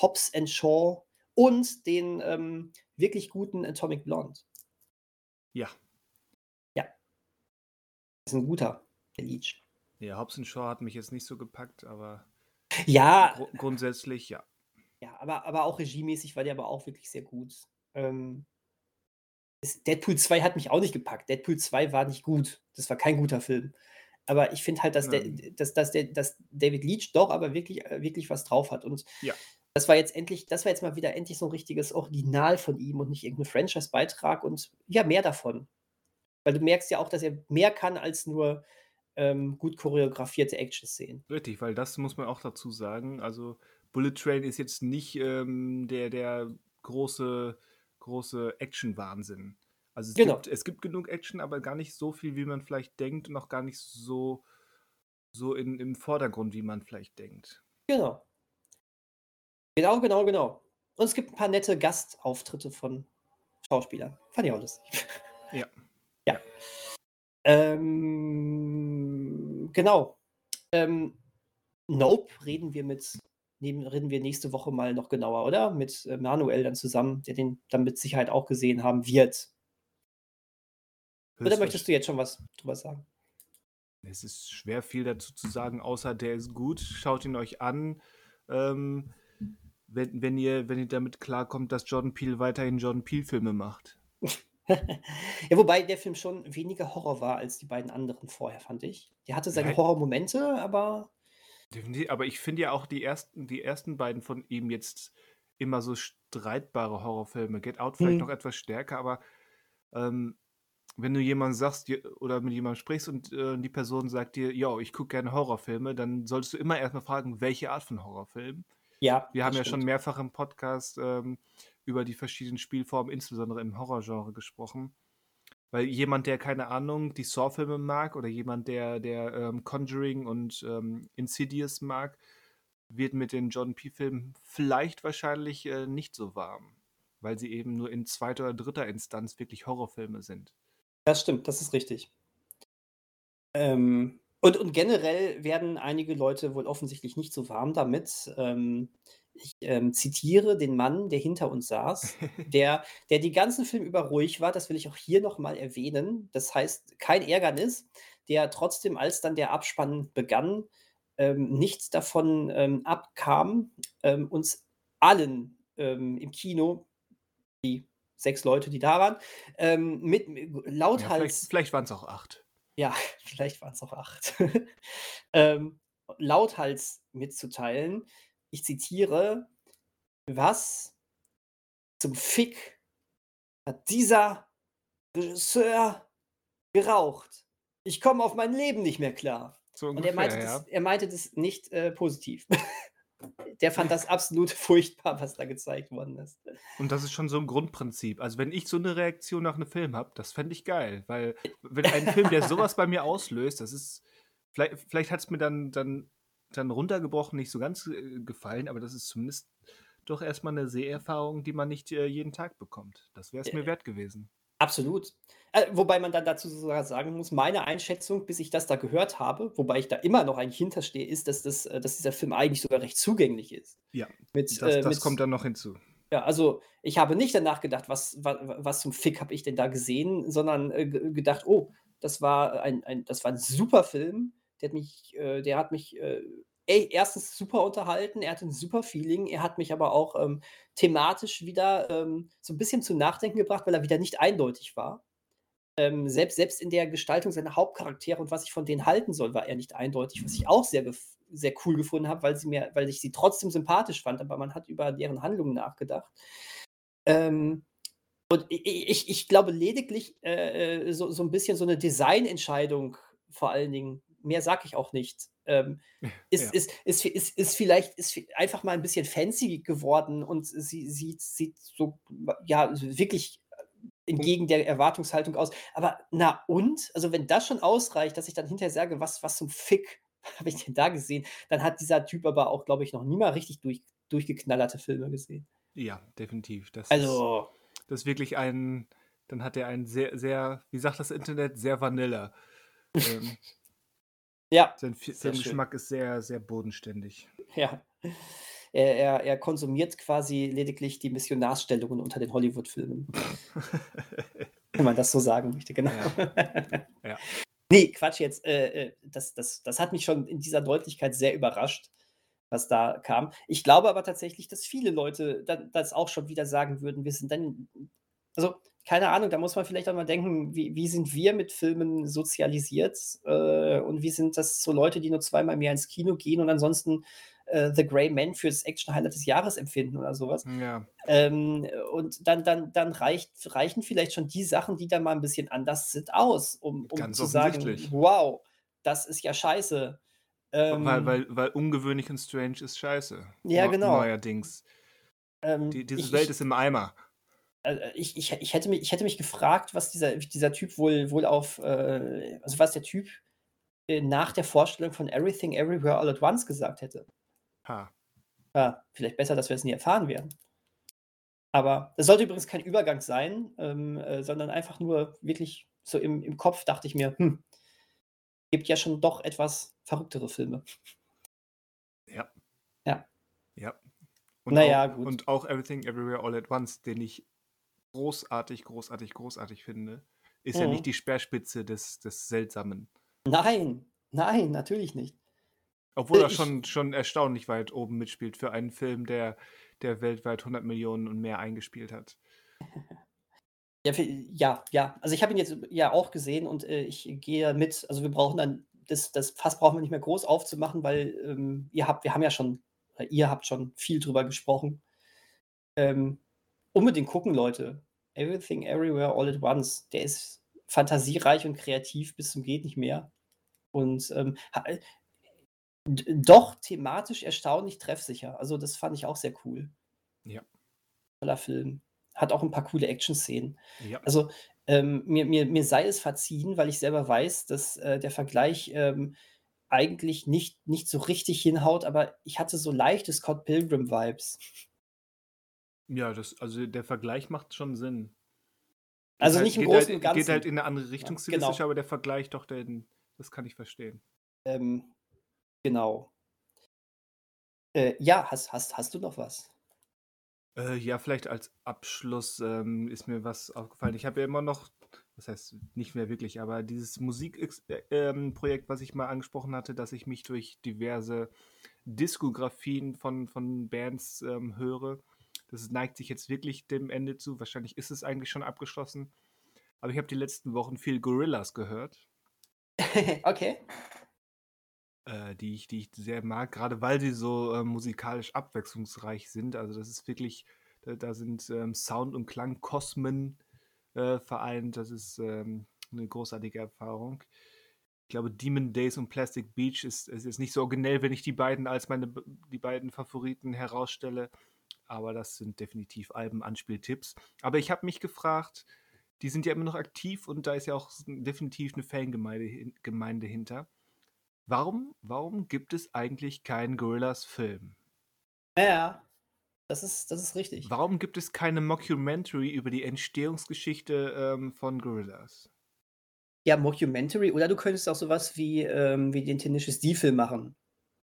Hobbs and Shaw und den ähm, wirklich guten Atomic Blonde. Ja. Ja. Ist ein guter, der Leach. Ja, Hobson Shaw hat mich jetzt nicht so gepackt, aber Ja, gru grundsätzlich ja. ja, aber, aber auch regiemäßig war der aber auch wirklich sehr gut. Ähm, Deadpool 2 hat mich auch nicht gepackt. Deadpool 2 war nicht gut. Das war kein guter Film. Aber ich finde halt, dass, der, dass, dass, der, dass David Leach doch aber wirklich, äh, wirklich was drauf hat. Und Ja. das war jetzt endlich, das war jetzt mal wieder endlich so ein richtiges Original von ihm und nicht irgendein Franchise-Beitrag und ja, mehr davon. Weil du merkst ja auch, dass er mehr kann als nur ähm, gut choreografierte Action-Szenen. Richtig, weil das muss man auch dazu sagen. Also Bullet Train ist jetzt nicht ähm, der, der große, große Action-Wahnsinn. Also es, Genau. gibt, es gibt genug Action, aber gar nicht so viel, wie man vielleicht denkt und auch gar nicht so, so in, im Vordergrund, wie man vielleicht denkt. Genau. Genau, genau, genau. Und es gibt ein paar nette Gastauftritte von Schauspielern. Fand ich auch lustig. Ja. <laughs> Ja. Ähm, genau. Ähm, Nope reden wir mit, neben, reden wir nächste Woche mal noch genauer, oder? Mit äh, Manuel dann zusammen, der den dann mit Sicherheit auch gesehen haben wird. Oder möchtest du jetzt schon was drüber sagen? Es ist schwer viel dazu zu sagen, außer der ist gut. Schaut ihn euch an. Ähm, wenn, wenn, ihr, wenn ihr damit klarkommt, dass Jordan Peele weiterhin Jordan Peele-Filme macht. <laughs> <laughs> ja, wobei der Film schon weniger Horror war als die beiden anderen vorher, fand ich. Der hatte seine Ja. Horrormomente, aber aber ich finde ja auch die ersten, die ersten beiden von ihm jetzt immer so streitbare Horrorfilme. Get Out vielleicht Hm. noch etwas stärker, aber ähm, wenn du jemandem sagst oder mit jemandem sprichst und äh, die Person sagt dir, yo, ich gucke gerne Horrorfilme, dann solltest du immer erstmal fragen, welche Art von Horrorfilm. ja. Wir haben das ja schon stimmt. mehrfach im Podcast ähm, über die verschiedenen Spielformen, insbesondere im Horrorgenre, gesprochen. Weil jemand, der keine Ahnung, die Saw-Filme mag oder jemand, der, der ähm, Conjuring und ähm, Insidious mag, wird mit den John P-Filmen vielleicht wahrscheinlich äh, nicht so warm. Weil sie eben nur in zweiter oder dritter Instanz wirklich Horrorfilme sind. Das stimmt, das ist richtig. Ähm, und, und generell werden einige Leute wohl offensichtlich nicht so warm damit. Ähm, ich ähm, zitiere den Mann, der hinter uns saß, <laughs> der, der die ganzen Film über ruhig war. Das will ich auch hier nochmal erwähnen. Das heißt, kein Ärgernis, der trotzdem, als dann der Abspann begann, ähm, nichts davon ähm, abkam, ähm, uns allen ähm, im Kino, die sechs Leute, die da waren, ähm, mit, mit Ja, vielleicht lauthals vielleicht waren es auch acht. ja, <laughs> vielleicht waren es auch 8. <laughs> ähm, lauthals mitzuteilen. Ich zitiere: „Was zum Fick hat dieser Regisseur geraucht? Ich komme auf mein Leben nicht mehr klar.“ So Und er meinte ungefähr, das ja. er meinte das nicht, äh, positiv. <laughs> Der fand das absolut <laughs> furchtbar, was da gezeigt worden ist. Und das ist schon so ein Grundprinzip. Also, wenn ich so eine Reaktion nach einem Film habe, das fände ich geil, weil wenn ein Film, der <laughs> sowas bei mir auslöst, das ist vielleicht vielleicht hat's mir dann dann dann runtergebrochen nicht so ganz, äh, gefallen, aber das ist zumindest doch erst mal 'ne Seherfahrung, die man nicht, äh, jeden Tag bekommt. Das wäre es mir wert gewesen. Absolut. Äh, wobei man dann dazu sogar sagen muss, meine Einschätzung, bis ich das da gehört habe, wobei ich da immer noch eigentlich hinterstehe, ist, dass das äh, dass dieser Film eigentlich sogar recht zugänglich ist. Ja, Mit, das äh, das mit kommt dann noch hinzu. ja, also, ich habe nicht danach gedacht: „Was wa wa was zum Fick habe ich denn da gesehen?“, sondern, äh, ge gedacht: „Oh, das war ein ein das war 'n super Film. Der hat mich äh, der hat mich, äh, ey, erstens super unterhalten, er hatte 'n super Feeling, er hat mich aber auch, ähm, thematisch wieder, ähm, so 'n bisschen zum Nachdenken gebracht, weil er wieder nicht eindeutig war.“ ähm, selbst, selbst in der Gestaltung seiner Hauptcharaktere und was ich von denen halten soll, war er nicht eindeutig, was ich auch sehr, sehr cool gefunden habe, weil, weil ich sie trotzdem sympathisch fand, aber man hat über deren Handlungen nachgedacht. Ähm, und ich, ich, ich, glaube lediglich äh, äh, so, so ein bisschen so eine Designentscheidung vor allen Dingen, mehr sage ich auch nicht, ähm, <laughs> ist, ja. ist, ist, ist, ist, vielleicht ist einfach mal ein bisschen fancy geworden und sie sieht, sieht so, ja, wirklich entgegen der Erwartungshaltung aus. Aber na und? Also wenn das schon ausreicht, dass ich dann hinterher sage, was, was zum Fick <laughs> habe ich denn da gesehen, dann hat dieser Typ aber auch, glaube ich, noch nie mal richtig durch, durchgeknallerte Filme gesehen. Ja, definitiv. Das also. Ist, das ist wirklich ein, dann hat er einen sehr, sehr, wie sagt das Internet, sehr Vanilla. ähm, <laughs> ja. Sein, sein Geschmack ist sehr, sehr bodenständig. Ja. Er, er, er konsumiert quasi lediglich die Missionarsstellungen unter den Hollywood-Filmen. <laughs> Wenn man das so sagen möchte, genau. Ja. <laughs> ja. Nee, Quatsch jetzt. Äh, äh, das, das, das hat mich schon in dieser Deutlichkeit sehr überrascht, was da kam. Ich glaube aber tatsächlich, dass viele Leute das auch schon wieder sagen würden, wir sind dann. Also, keine Ahnung, da muss man vielleicht auch mal denken, wie, wie sind wir mit Filmen sozialisiert äh, und wie sind das so Leute, die nur zweimal mehr ins Kino gehen und ansonsten äh, The Grey Man für das Action-Highlight des Jahres empfinden oder sowas. Ja. Ähm, und dann, dann, dann reicht, reichen vielleicht schon die Sachen, die dann mal ein bisschen anders sind, aus, um, um zu sagen, wow, das ist ja scheiße. Ähm, weil, weil, weil ungewöhnlich und strange ist scheiße. Ja, genau. Neuerdings. Ähm, die, diese ich, Welt ist im Eimer. Also ich, ich, ich, hätte mich, ich hätte mich gefragt, was dieser, dieser Typ wohl, wohl auf, äh, also was der Typ äh, nach der Vorstellung von Everything Everywhere All at Once gesagt hätte. Ha. Ja, vielleicht besser, dass wir es nie erfahren werden. Aber das sollte übrigens kein Übergang sein, ähm, äh, sondern einfach nur wirklich so im, im Kopf dachte ich mir, hm, gibt ja schon doch etwas verrücktere Filme. Ja. Ja. Ja. Und naja, auch, gut. Und auch Everything Everywhere All at Once, den ich großartig, großartig, großartig finde, ist mhm. ja nicht die Speerspitze des, des Seltsamen. Nein, nein, natürlich nicht. Obwohl er schon, schon erstaunlich weit oben mitspielt für einen Film, der, der weltweit 100 Millionen und mehr eingespielt hat. <laughs> Ja, ja, ja. Also ich habe ihn jetzt ja auch gesehen und äh, ich gehe mit. Also wir brauchen dann, das, das Fass brauchen wir nicht mehr groß aufzumachen, weil ähm, ihr habt, wir haben ja schon, ihr habt schon viel drüber gesprochen. Ähm, unbedingt gucken, Leute. Everything, Everywhere, All at Once. Der ist fantasiereich und kreativ bis zum geht nicht mehr. Und ähm, doch thematisch erstaunlich treffsicher. Also, das fand ich auch sehr cool. Ja. Toller Film. Hat auch ein paar coole Action-Szenen. Ja. Also, ähm, mir mir mir sei es verziehen, weil ich selber weiß, dass, äh, der Vergleich, ähm, eigentlich nicht nicht so richtig hinhaut, aber ich hatte so leichte Scott Pilgrim-Vibes. Ja, das also, der Vergleich macht schon Sinn. Also, halt nicht im Großen halt und Ganzen. geht halt in eine andere Richtung Ja, genau. aber der Vergleich doch, den das kann ich verstehen. Ähm Genau. Äh, ja, hast hast hast du noch was? Äh, ja, vielleicht als Abschluss, ähm, ist mir was aufgefallen. Ich habe ja immer noch was heißt nicht mehr wirklich, aber dieses Musikprojekt, äh, was ich mal angesprochen hatte, dass ich mich durch diverse Diskografien von von Bands, ähm, höre. Das neigt sich jetzt wirklich dem Ende zu. Wahrscheinlich ist es eigentlich schon abgeschlossen. Aber ich habe die letzten Wochen viel Gorillaz gehört. <laughs> Okay äh, die, ich, die ich sehr mag, gerade weil sie so äh, musikalisch abwechslungsreich sind. Also das ist wirklich, da, da sind ähm, Sound und Klangkosmen äh, vereint. Das ist ähm, eine großartige Erfahrung. Ich glaube, Demon Days und Plastic Beach ist, ist jetzt nicht so originell, wenn ich die beiden als meine die beiden Favoriten herausstelle. Aber das sind definitiv Alben-Anspieltipps. Aber ich habe mich gefragt, die sind ja immer noch aktiv und da ist ja auch definitiv eine Fangemeinde Gemeinde hinter. Warum, warum gibt es eigentlich keinen Gorillas-Film? Ja, das ist, das ist richtig. Warum gibt es keine Mockumentary über die Entstehungsgeschichte ähm, von Gorillas? Ja, Mockumentary oder du könntest auch sowas wie, ähm, wie den Tenacious D-Film machen.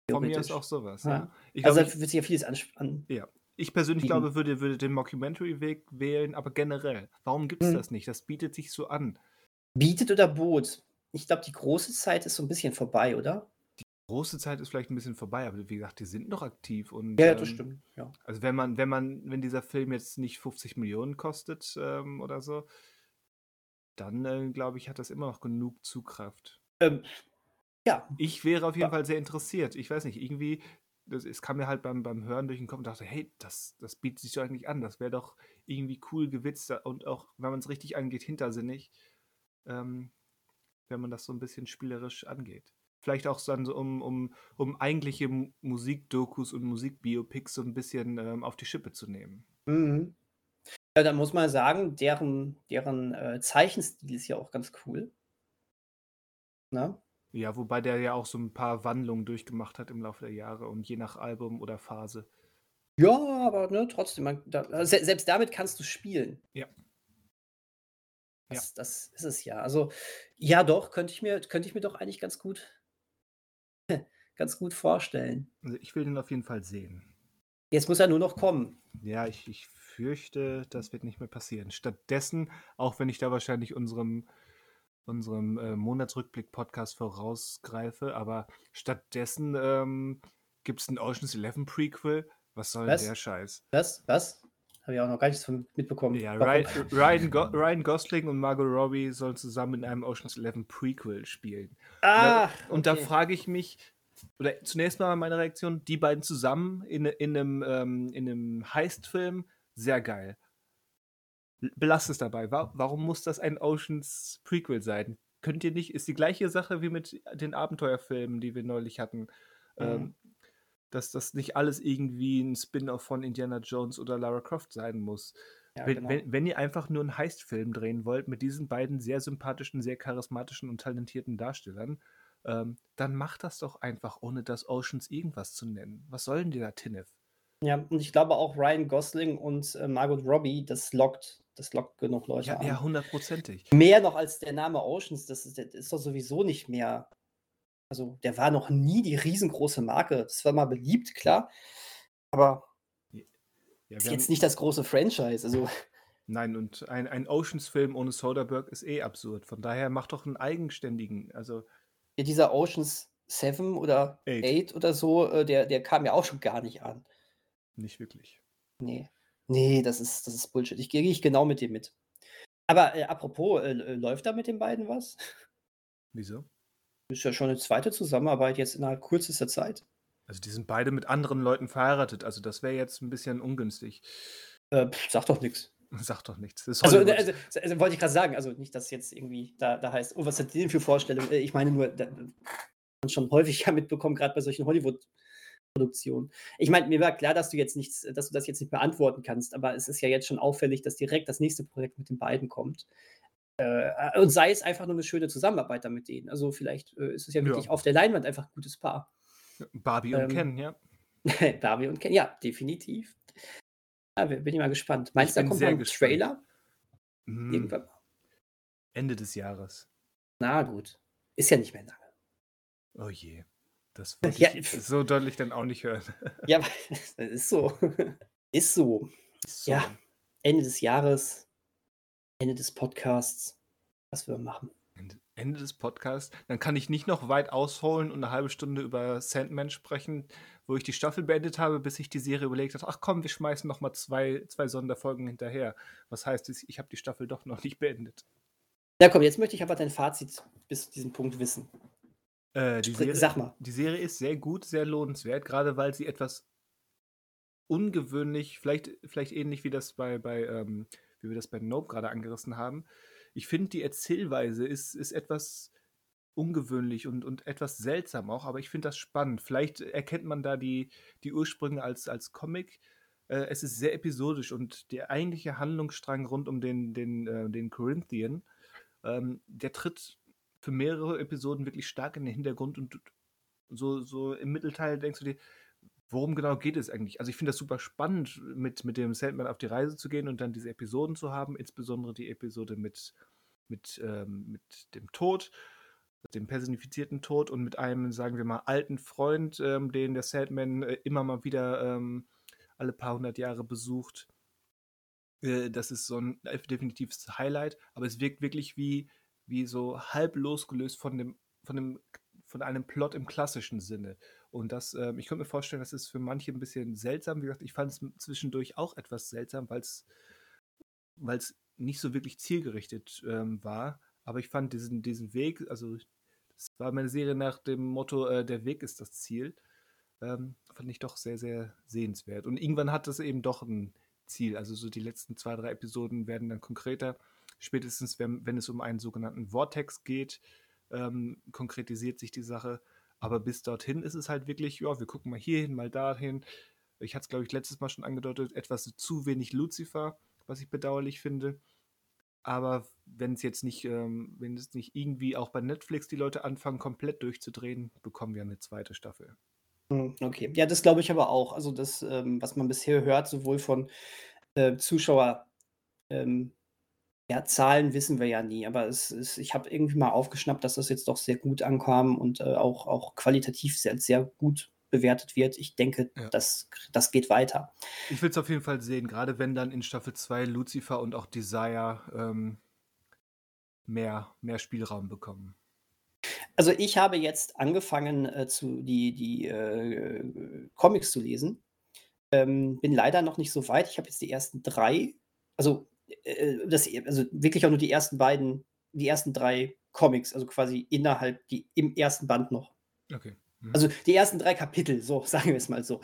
Von mir ist auch sowas, ja. ja. Ich also da wird sich ja vieles an, an Ja. Ich persönlich bieten. glaube, würde, würde den Mockumentary-Weg wählen, aber generell, warum gibt es hm. das nicht? Das bietet sich so an. Bietet oder bot? Ich glaube, die große Zeit ist so ein bisschen vorbei, oder? Die große Zeit ist vielleicht ein bisschen vorbei, aber wie gesagt, die sind noch aktiv und, Ja, das ähm, stimmt, ja. also wenn man wenn man wenn dieser Film jetzt nicht 50 Millionen kostet, ähm, oder so dann äh, glaube ich, hat das immer noch genug Zugkraft. Ähm, ja. Ich wäre auf jeden ja. Fall sehr interessiert. Ich weiß nicht, irgendwie, das, es kam mir halt beim, beim Hören durch den Kopf und dachte, hey, das, das bietet sich doch eigentlich an. Das wäre doch irgendwie cool gewitzt und auch, wenn man es richtig angeht, hintersinnig, ähm, wenn man das so ein bisschen spielerisch angeht. Vielleicht auch dann so, um, um, um eigentliche Musikdokus und Musikbiopics so ein bisschen ähm, auf die Schippe zu nehmen. Mhm. Ja, da muss man sagen, deren, deren äh, Zeichenstil ist ja auch ganz cool. Ne? Ja, wobei der ja auch so ein paar Wandlungen durchgemacht hat im Laufe der Jahre und je nach Album oder Phase. Ja, aber ne, trotzdem, man, da, selbst damit kannst du spielen. Ja. Das, ja. das ist es ja. Also, ja, doch, könnte ich mir, könnte ich mir doch eigentlich ganz gut, <laughs> ganz gut vorstellen. Also ich will den auf jeden Fall sehen. Jetzt muss er nur noch kommen. Ja, ich, ich fürchte, das wird nicht mehr passieren. Stattdessen, auch wenn ich da wahrscheinlich unserem unserem äh, Monatsrückblick-Podcast vorausgreife, aber stattdessen ähm, gibt es ein Oceans 11 Prequel. Was soll Was? der Scheiß? Was? Was? Habe ich auch noch gar nichts von mitbekommen. Ja, Ryan, Ryan, Go Ryan, Gosling und Margot Robbie sollen zusammen in einem Oceans 11 Prequel spielen. Ah, und da, okay. da frage ich mich, oder zunächst mal meine Reaktion, die beiden zusammen in, in einem, ähm, in einem Heist-Film, sehr geil belasst es dabei. Warum muss das ein Oceans Prequel sein? Könnt ihr nicht, ist die gleiche Sache wie mit den Abenteuerfilmen, die wir neulich hatten. Mhm. Ähm, dass das nicht alles irgendwie ein Spin-off von Indiana Jones oder Lara Croft sein muss. Ja, wenn, genau. wenn, wenn, ihr einfach nur einen Heist-Film drehen wollt mit diesen beiden sehr sympathischen, sehr charismatischen und talentierten Darstellern, ähm, dann macht das doch einfach, ohne das Oceans irgendwas zu nennen. Was sollen die da, Tinnef? Ja, und ich glaube auch Ryan Gosling und äh, Margot Robbie, das lockt das lockt genug Leute ja, an. Ja, hundertprozentig. Mehr noch als der Name Oceans, das ist, das ist doch sowieso nicht mehr. Also, der war noch nie die riesengroße Marke. Das war mal beliebt, klar. Aber ja, ist jetzt nicht das große Franchise. Also. Nein, und ein, ein Oceans-Film ohne Soderbergh ist eh absurd. Von daher macht doch einen eigenständigen. Also ja, dieser Oceans 7 oder 8 oder so, äh, der, der kam ja auch schon gar nicht an. Nicht wirklich. Nee. Nee, das ist das ist Bullshit. Ich gehe ich genau mit dir mit. Aber, äh, apropos, äh, läuft da mit den beiden was? Wieso? Ist ja schon eine zweite Zusammenarbeit jetzt innerhalb kürzester Zeit. Also, die sind beide mit anderen Leuten verheiratet. Also, das wäre jetzt ein bisschen ungünstig. Äh, sag doch nichts. <laughs> Sag doch nichts. Also, äh, also, also, wollte ich gerade sagen, also nicht, dass jetzt irgendwie da, da heißt, oh, was hat die denn für Vorstellungen? Äh, ich meine nur, da, man schon häufig ja <laughs> mitbekommen, gerade bei solchen Hollywood- Produktion. Ich meine, mir war klar, dass du jetzt nichts, dass du das jetzt nicht beantworten kannst, aber es ist ja jetzt schon auffällig, dass direkt das nächste Projekt mit den beiden kommt. Äh, und sei es einfach nur eine schöne Zusammenarbeit da mit denen. Also vielleicht äh, ist es ja wirklich ja. auf der Leinwand einfach ein gutes Paar. Barbie und ähm, Ken, ja. <laughs> Barbie und Ken, ja, definitiv. Ja, bin ich mal gespannt. Meinst du, da kommt mal ein gespannt. Trailer? Hm. Irgendwann Ende des Jahres. Na gut. Ist ja nicht mehr lange. Oh je. Das <laughs> wollte ja, ich so deutlich dann auch nicht hören. <laughs> Ja, das <laughs> ist so. Ist so. Ist so. Ja, Ende des Jahres, Ende des Podcasts. Was wir machen. Ende, des Podcasts. Dann kann ich nicht noch weit ausholen und eine halbe Stunde über Sandman sprechen, wo ich die Staffel beendet habe, bis ich die Serie überlegt habe, ach komm, wir schmeißen noch mal zwei, zwei Sonderfolgen hinterher. Was heißt, ich habe die Staffel doch noch nicht beendet. Ja, komm, jetzt möchte ich aber dein Fazit bis zu diesem Punkt wissen. Äh, die, Serie, Sag mal. die Serie ist sehr gut, sehr lohnenswert, gerade weil sie etwas ungewöhnlich, vielleicht, vielleicht ähnlich wie das bei, bei ähm, wie wir das bei Nope gerade angerissen haben. Ich finde, die Erzählweise ist, ist etwas ungewöhnlich und, und etwas seltsam auch, aber ich finde das spannend. Vielleicht erkennt man da die, die Ursprünge als, als Comic. Äh, es ist sehr episodisch und der eigentliche Handlungsstrang rund um den, den, äh, den Corinthian, ähm, der tritt für mehrere Episoden wirklich stark in den Hintergrund und so, so im Mittelteil denkst du dir, worum genau geht es eigentlich? Also ich finde das super spannend, mit, mit dem Sandman auf die Reise zu gehen und dann diese Episoden zu haben, insbesondere die Episode mit, mit, ähm, mit dem Tod, dem personifizierten Tod und mit einem, sagen wir mal, alten Freund, ähm, den der Sandman äh, immer mal wieder ähm, alle paar hundert Jahre besucht. Äh, das ist so ein definitives Highlight, aber es wirkt wirklich wie, wie so halb losgelöst von dem, von dem, von einem Plot im klassischen Sinne. Und das, äh, ich könnte mir vorstellen, das ist für manche ein bisschen seltsam. Wie gesagt, ich fand es zwischendurch auch etwas seltsam, weil es weil es nicht so wirklich zielgerichtet ähm, war. Aber ich fand diesen, diesen Weg, also das war meine Serie nach dem Motto, äh, der Weg ist das Ziel, ähm, fand ich doch sehr, sehr sehenswert. Und irgendwann hat das eben doch ein Ziel. Also so die letzten zwei, drei Episoden werden dann konkreter. Spätestens, wenn, wenn es um einen sogenannten Vortex geht, ähm, konkretisiert sich die Sache. Aber bis dorthin ist es halt wirklich, ja, wir gucken mal hierhin, mal dahin. Ich hatte es, glaube ich, letztes Mal schon angedeutet, etwas zu wenig Lucifer, was ich bedauerlich finde. Aber wenn es jetzt nicht, ähm, wenn es nicht irgendwie auch bei Netflix die Leute anfangen, komplett durchzudrehen, bekommen wir eine zweite Staffel. Hm, okay. Ja, das glaube ich aber auch. Also das, ähm, was man bisher hört, sowohl von äh, Zuschauer, ähm, ja, Zahlen wissen wir ja nie, aber es ist, ich habe irgendwie mal aufgeschnappt, dass das jetzt doch sehr gut ankam und äh, auch, auch qualitativ sehr, sehr gut bewertet wird. Ich denke, Ja. das, das geht weiter. Ich will es auf jeden Fall sehen, gerade wenn dann in Staffel 2 Lucifer und auch Desire ähm, mehr, mehr Spielraum bekommen. Also ich habe jetzt angefangen, äh, zu, die, die äh, Comics zu lesen. Ähm, bin leider noch nicht so weit. Ich habe jetzt die ersten drei, also, das, also wirklich auch nur die ersten beiden, die ersten drei Comics, also quasi innerhalb, die im ersten Band noch. Okay. Mhm. Also die ersten drei Kapitel, so <laughs> sagen wir es mal so.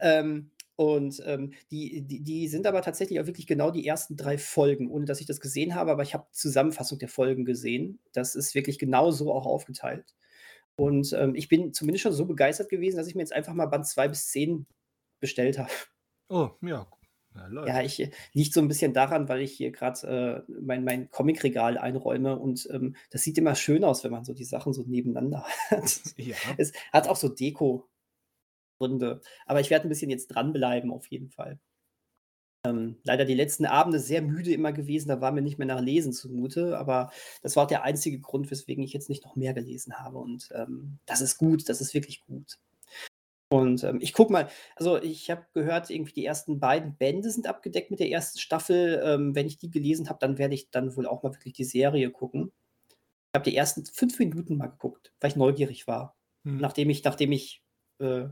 Ähm, und ähm, die, die, die sind aber tatsächlich auch wirklich genau die ersten drei Folgen, ohne dass ich das gesehen habe, aber ich habe Zusammenfassung der Folgen gesehen. Das ist wirklich genau so auch aufgeteilt. Und ähm, ich bin zumindest schon so begeistert gewesen, dass ich mir jetzt einfach mal Band 2 bis 10 bestellt habe. Oh, ja. Ja, läuft. Ja, ich äh, liegt so ein bisschen daran, weil ich hier gerade äh, mein, mein Comicregal einräume und ähm, das sieht immer schön aus, wenn man so die Sachen so nebeneinander <laughs> hat. ja. Es hat auch so Deko-Gründe. Aber ich werde ein bisschen jetzt dranbleiben, auf jeden Fall. Ähm, leider die letzten Abende sehr müde immer gewesen, da war mir nicht mehr nach Lesen zumute, aber das war der einzige Grund, weswegen ich jetzt nicht noch mehr gelesen habe. Und ähm, das ist gut, das ist wirklich gut. Und ähm, ich gucke mal, also ich habe gehört, irgendwie die ersten beiden Bände sind abgedeckt mit der ersten Staffel. Ähm, wenn ich die gelesen habe, dann werde ich dann wohl auch mal wirklich die Serie gucken. Ich habe die ersten fünf Minuten mal geguckt, weil ich neugierig war Hm. nachdem ich, nachdem ich äh,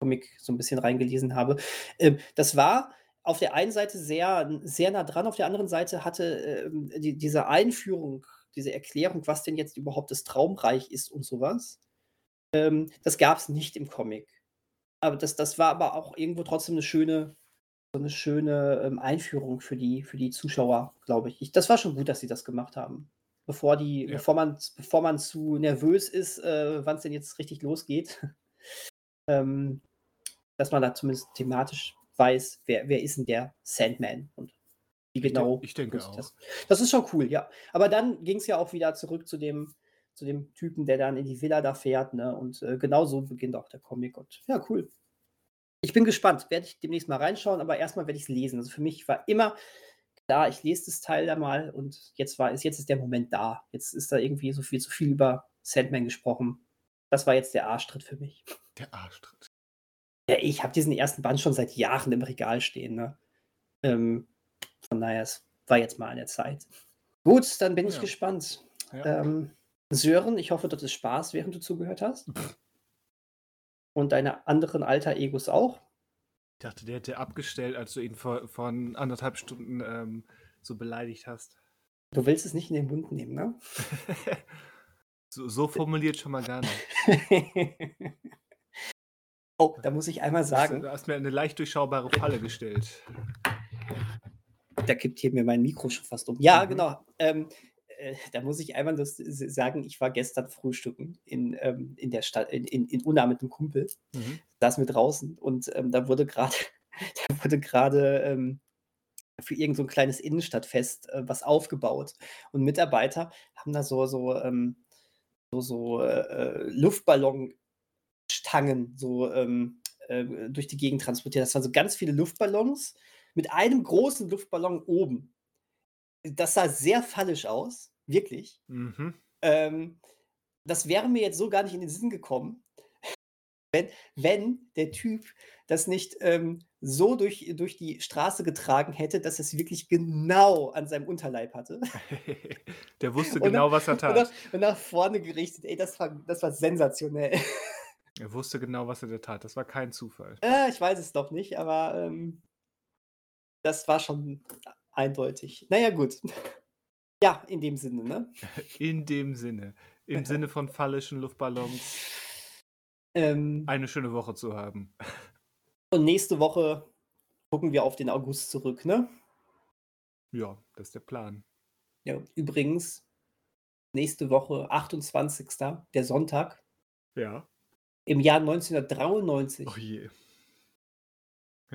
Comic so ein bisschen reingelesen habe. Ähm, das war auf der einen Seite sehr, sehr nah dran, auf der anderen Seite hatte ähm, die, diese Einführung, diese Erklärung, was denn jetzt überhaupt das Traumreich ist und sowas, ähm, das gab es nicht im Comic. Aber das, das war aber auch irgendwo trotzdem eine schöne, so eine schöne ähm, Einführung für die, für die Zuschauer, glaube ich. ich. Das war schon gut, dass sie das gemacht haben. Bevor, die, Ja. bevor, man, bevor man zu nervös ist, äh, wann es denn jetzt richtig losgeht. <laughs> ähm, dass man da zumindest thematisch weiß, wer, wer ist denn der Sandman und wie Ich genau. ich denke muss auch. Das, das ist schon cool, ja. Aber dann ging es ja auch wieder zurück zu dem, zu dem Typen, der dann in die Villa da fährt, ne? Und äh, genau so beginnt auch der Comic. Und ja, cool. Ich bin gespannt. Werde ich demnächst mal reinschauen, aber erstmal werde ich es lesen. Also für mich war immer klar, ich lese das Teil da mal und jetzt war ist, jetzt ist der Moment da. Jetzt ist da irgendwie so viel zu viel über Sandman gesprochen. Das war jetzt der Arschtritt für mich. Der Arschtritt. Ja, ich habe diesen ersten Band schon seit Jahren im Regal stehen. Ne? Ähm, von daher, es war jetzt mal an der Zeit. Gut, dann bin ich Ja. gespannt. Ja. Ähm, Sören, ich hoffe, du hattest Spaß, während du zugehört hast. Und deine anderen alter Egos auch. Ich dachte, der hätte abgestellt, als du ihn vor, vor anderthalb Stunden ähm, so beleidigt hast. Du willst es nicht in den Mund nehmen, ne? <laughs> so, so formuliert schon mal gar nicht. <laughs> oh, da muss ich einmal Du sagen, hast mir eine leicht durchschaubare Falle gestellt. da kippt hier mir mein Mikro schon fast um. Ja, Mhm. genau. Ähm, äh, da muss ich einmal das s- sagen, ich war gestern frühstücken in, ähm, in der Stadt, in, in, in Unna mit einem Kumpel. Mhm. saß mit draußen und ähm, da wurde gerade <laughs> da wurde gerade ähm, für irgend so ein kleines Innenstadtfest äh, was aufgebaut und Mitarbeiter haben da so so ähm, so, so äh, Luftballonstangen so ähm, äh, durch die Gegend transportiert. Das waren so ganz viele Luftballons mit einem großen Luftballon oben. Das sah sehr fallisch aus, wirklich. Mhm. Ähm, das wäre mir jetzt so gar nicht in den Sinn gekommen, <laughs> wenn, wenn der Typ das nicht ähm, so durch, durch die Straße getragen hätte, dass es wirklich genau an seinem Unterleib hatte. <laughs> Der wusste Und genau, was er Und nach, tat. und nach vorne gerichtet. Ey, das war, das war sensationell. <laughs> Er wusste genau, was er da tat. Das war kein Zufall. äh, ich weiß es doch nicht, aber ähm, das war schon eindeutig. Naja, gut. Ja, in dem Sinne, ne? <laughs> In dem Sinne. Im Sinne von phallischen Luftballons Ähm, eine schöne Woche zu haben. und nächste Woche gucken wir auf den August zurück, ne? Ja, das ist der Plan. Ja, übrigens, nächste Woche, 28. der Sonntag, Ja. im Jahr 1993, Oh je.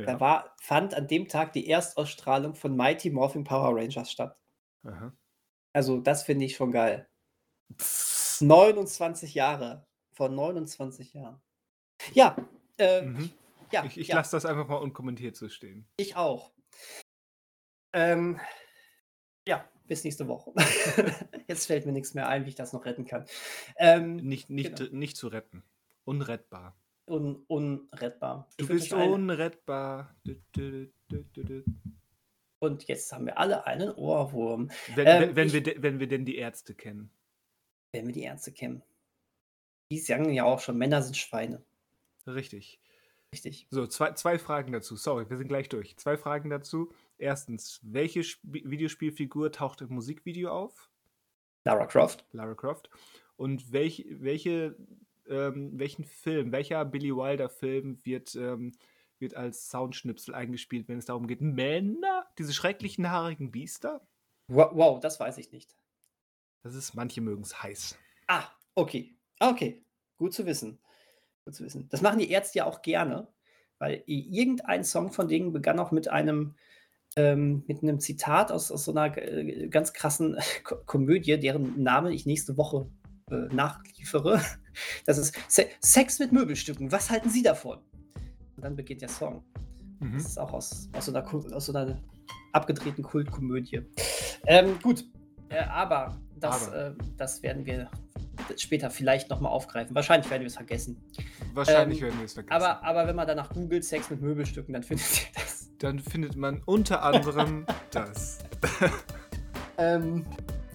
da Ja. war, fand an dem Tag die Erstausstrahlung von Mighty Morphin Power Rangers statt. Aha. Also, das finde ich schon geil. 29 Jahre. Vor 29 Jahren. Ja, äh, Mhm. ja, Ich, ich ja, lasse das einfach mal unkommentiert so stehen. ich auch. Ähm, ja, bis nächste Woche. <laughs> Jetzt fällt mir nichts mehr ein, wie ich das noch retten kann. Ähm, Nicht, nicht, Genau. nicht zu retten. Unrettbar. un unrettbar. Du bist unrettbar. Du, du, du. Und jetzt haben wir alle einen Ohrwurm, Wenn, Ähm, wenn, wenn, ich- wir, wenn wir denn die Ärzte kennen. wenn wir die Ärzte kennen. Die sagen ja auch schon, Männer sind Schweine. Richtig. Richtig. So, zwei, zwei Fragen dazu. Sorry, wir sind gleich durch. Zwei Fragen dazu. Erstens, welche Sp Videospielfigur taucht im Musikvideo auf? Lara Croft. Lara Croft. Und welch, welche, ähm, welchen Film, welcher Billy Wilder-Film wird, ähm, wird als Soundschnipsel eingespielt, wenn es darum geht, Männer, diese schrecklichen haarigen Biester? Wow, wow, das weiß ich nicht. Das ist, manche mögen es heiß. Ah, okay. Ah, Okay. Gut zu wissen. Gut zu wissen. Das machen die Ärzte ja auch gerne, weil irgendein Song von denen begann auch mit einem, ähm, mit einem Zitat aus, aus so einer äh, ganz krassen <laughs> Ko Komödie, deren Namen ich nächste Woche äh, nachliefere. Das ist Se Sex mit Möbelstücken. Was halten Sie davon? Und dann beginnt der Song. Mhm. Das ist auch aus, aus, so, einer, aus so einer abgedrehten Kultkomödie. Ähm, gut, äh, aber, das, Aber. Äh, das werden wir später vielleicht nochmal aufgreifen. Wahrscheinlich werden wir es vergessen. Wahrscheinlich ähm, werden wir es vergessen. Aber, aber wenn man danach googelt, Sex mit Möbelstücken, dann findet ihr das. Dann findet man unter anderem <laughs> das. <laughs> Ähm,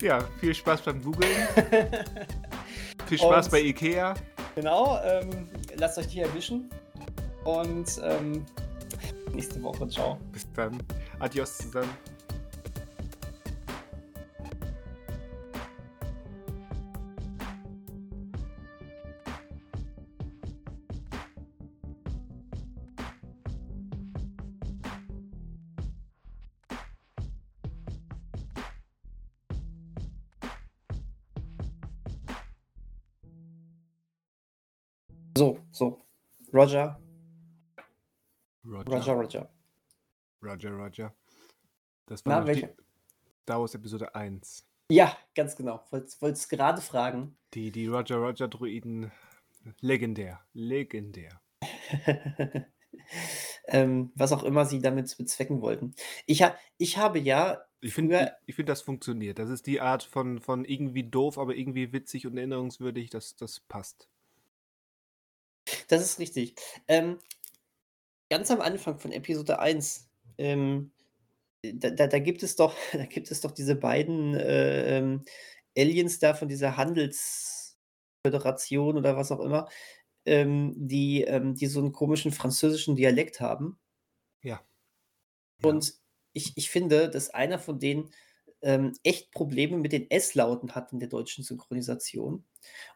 Ja, viel Spaß beim Googlen. <laughs> Viel Spaß Und- bei Ikea. genau, ähm, lasst euch die erwischen. Und ähm, nächste Woche, ciao. Bis dann. Adios zusammen. So, so. Roger, Roger. Roger, Roger. Roger, Roger. Das Na, war die welche? Star Wars Episode 1. Ja, ganz genau. Wollte es gerade fragen. Die, die Roger, Roger Druiden. Legendär. Legendär. <laughs> ähm, was auch immer sie damit bezwecken wollten. Ich, ha ich habe ja Ich finde, ich find, das funktioniert. Das ist die Art von, von irgendwie doof, aber irgendwie witzig und erinnerungswürdig. Das, das passt. das ist richtig. Ähm, ganz am Anfang von Episode 1, ähm, da, da, da gibt es doch, <laughs> da gibt es doch diese beiden äh, ähm, Aliens da von dieser Handelsföderation oder was auch immer, ähm, die, ähm, die so einen komischen französischen Dialekt haben. Ja. Und ich, ich finde, dass einer von denen ähm, echt Probleme mit den S-Lauten hat in der deutschen Synchronisation.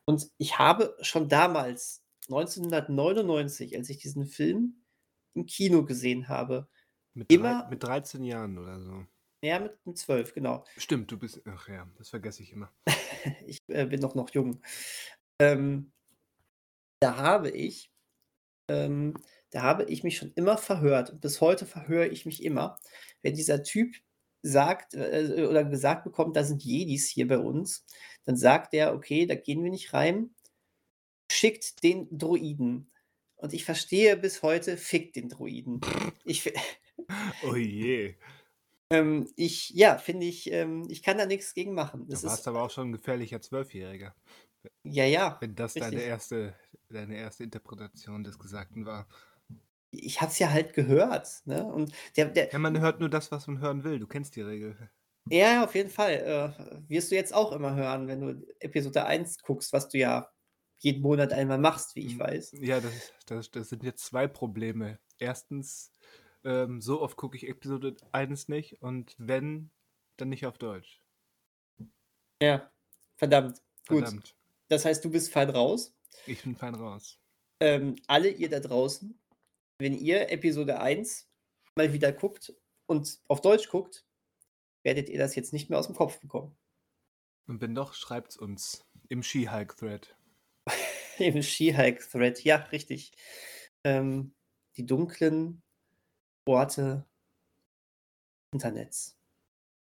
Und ich habe schon damals, 1999, als ich diesen Film im Kino gesehen habe, Mit, drei, immer- mit 13 Jahren oder so. ja, mit, mit 12, genau. Stimmt, du bist. Ach ja, das vergesse ich immer. <laughs> Ich äh, bin doch noch jung. Ähm, da habe ich, ähm, da habe ich mich schon immer verhört. Und bis heute verhöre ich mich immer, wenn dieser Typ sagt äh, oder gesagt bekommt, da sind Jedis hier bei uns, dann sagt er, okay, da gehen wir nicht rein, schickt den Droiden. Und ich verstehe bis heute, fickt den Droiden. Ich, <laughs> Oh je. ähm, ich ja, finde ich, ähm, ich kann da nichts gegen machen. Da Das warst ist, du aber auch schon ein gefährlicher Zwölfjähriger. ja, ja. Wenn das deine erste, deine erste Interpretation des Gesagten war. ich habe es ja halt gehört. Ne? Und der, der, Ja, man hört nur das, was man hören will. Du kennst die Regel. ja, auf jeden Fall. Äh, wirst du jetzt auch immer hören, wenn du Episode 1 guckst, was du ja jeden Monat einmal machst, wie ich Mhm. weiß. Ja, das, das, das sind jetzt zwei Probleme. Erstens, Ähm, so oft gucke ich Episode 1 nicht und wenn, dann nicht auf Deutsch. Ja, verdammt. Gut. Verdammt. Das heißt, du bist fein raus. Ich bin fein raus. Ähm, alle ihr da draußen, wenn ihr Episode 1 mal wieder guckt und auf Deutsch guckt, werdet ihr das jetzt nicht mehr aus dem Kopf bekommen. Und wenn doch, schreibt's uns im She-Hulk-Thread. Im She-Hulk-Thread, ja, richtig. Ähm, die dunklen Orte Internets.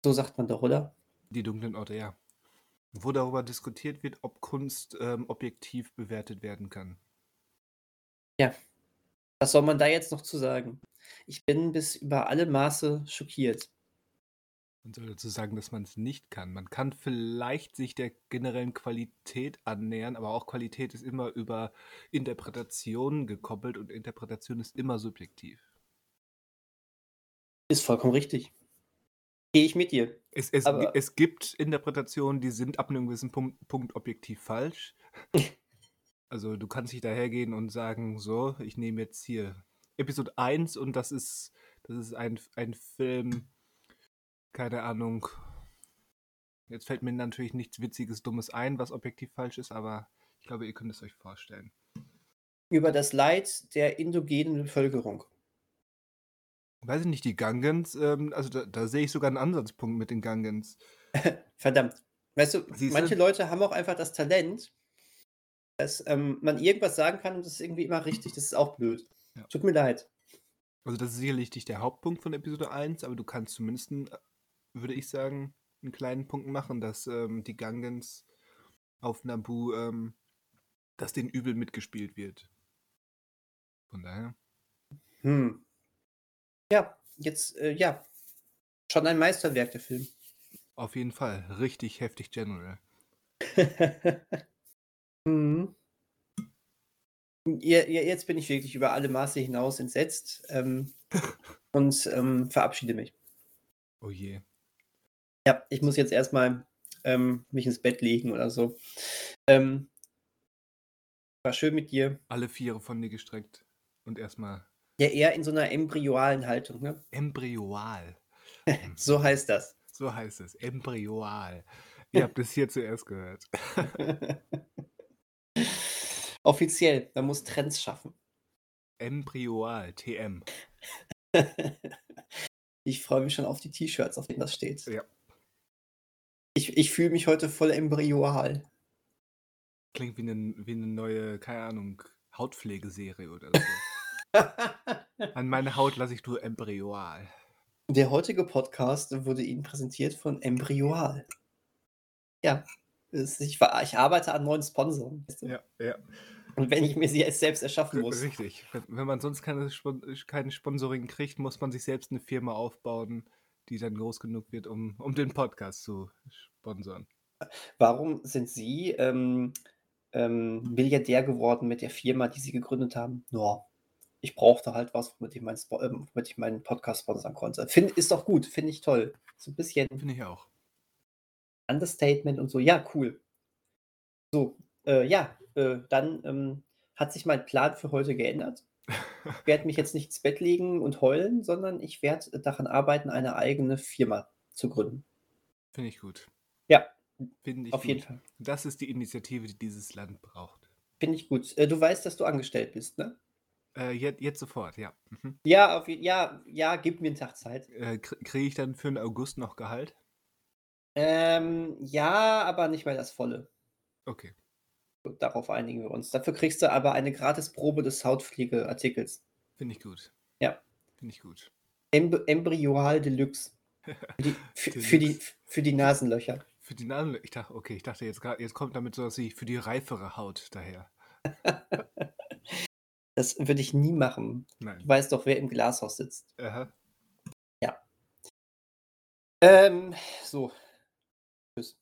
So sagt man doch, oder? Die dunklen Orte, ja. Wo darüber diskutiert wird, ob Kunst ähm, objektiv bewertet werden kann. Ja. Was soll man da jetzt noch zu sagen? Ich bin bis über alle Maße schockiert. Man soll dazu sagen, dass man es nicht kann. Man kann vielleicht sich der generellen Qualität annähern, aber auch Qualität ist immer über Interpretation gekoppelt und Interpretation ist immer subjektiv. Ist vollkommen richtig. Gehe ich mit dir. Es, es, es gibt Interpretationen, die sind ab einem gewissen Punkt, Punkt objektiv falsch. <laughs> also du kannst nicht dahergehen und sagen, so, ich nehme jetzt hier Episode 1 und das ist, das ist ein, ein Film, keine Ahnung. Jetzt fällt mir natürlich nichts Witziges, Dummes ein, was objektiv falsch ist, aber ich glaube, ihr könnt es euch vorstellen. Über das Leid der indogenen Bevölkerung. Weiß ich nicht, die Gangens, ähm, also da, da sehe ich sogar einen Ansatzpunkt mit den Gangens. <laughs> Verdammt. Weißt du, Siehste? manche Leute haben auch einfach das Talent, dass ähm, man irgendwas sagen kann und das ist irgendwie immer richtig. Das ist auch blöd. Ja. Tut mir leid. Also das ist sicherlich nicht der Hauptpunkt von Episode 1, aber du kannst zumindest, einen, würde ich sagen, einen kleinen Punkt machen, dass ähm, die Gangens auf Nabu, ähm, dass denen übel mitgespielt wird. Von daher. Hm. Ja, jetzt, äh, ja. Schon ein Meisterwerk, der Film. Auf jeden Fall. Richtig heftig General. <laughs> hm. Ja, ja, jetzt bin ich wirklich über alle Maße hinaus entsetzt ähm, <laughs> und ähm, verabschiede mich. Oh je. Ja, ich muss jetzt erstmal ähm, mich ins Bett legen oder so. Ähm, war schön mit dir. Alle Viere von dir gestreckt. Und erstmal Ja, eher in so einer embryonalen Haltung, ne? embryoal. <laughs> So heißt das. So heißt es. Embryoal. Ihr habt es hier zuerst gehört. <laughs> Offiziell, man muss Trends schaffen. Embryoal. TM. <laughs> ich freue mich schon auf die T-Shirts, auf denen das steht. Ja. Ich, ich fühle mich heute voll embryonal. Klingt wie eine, wie eine neue, keine Ahnung, Hautpflegeserie oder so. <laughs> An meine Haut lasse ich nur embryoal. Der heutige Podcast wurde Ihnen präsentiert von Embryonal. Ja, es- ich, ich arbeite an neuen Sponsoren. weißt du? Ja, ja. Und wenn ich mir sie jetzt selbst erschaffen muss. Richtig. Wenn, man sonst keine, keine Sponsoring kriegt, muss man sich selbst eine Firma aufbauen, die dann groß genug wird, um, um den Podcast zu sponsern. Warum sind Sie ähm, ähm, Milliardär geworden mit der Firma, die Sie gegründet haben? Ja, ich brauchte halt was, womit ich, mein ähm, womit ich meinen Podcast sponsern konnte. Find, ist doch gut, finde ich toll. So ein bisschen Finde ich auch. Understatement und so. Ja, cool. So, äh, ja, äh, dann ähm, hat sich mein Plan für heute geändert. Ich werde mich jetzt nicht ins Bett legen und heulen, sondern ich werde daran arbeiten, eine eigene Firma zu gründen. Finde ich gut. Ja, Finde ich auf gut. jeden Fall. Das ist die Initiative, die dieses Land braucht. Finde ich gut. Äh, du weißt, dass du angestellt bist, ne? Äh, jetzt, jetzt sofort, ja. Mhm. Ja, auf, ja, ja, gib mir einen Tag Zeit. Äh, Kriege ich dann für den August noch Gehalt? Ähm, ja, aber nicht mehr das volle. Okay. Gut, Darauf einigen wir uns. Dafür kriegst du aber eine Gratisprobe des Hautpflegeartikels. Finde ich gut. Ja. Finde ich gut. Emb Embryonal Deluxe. Für die, <laughs> für, für, die, Deluxe. für die Nasenlöcher. Für die Nasen, ich dachte, okay, ich dachte jetzt gerade, jetzt kommt damit sowas wie für die reifere Haut daher. <laughs> Das würde ich nie machen. Du Nein. weißt doch, wer im Glashaus sitzt. Aha. Ähm, so. Tschüss.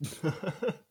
<laughs>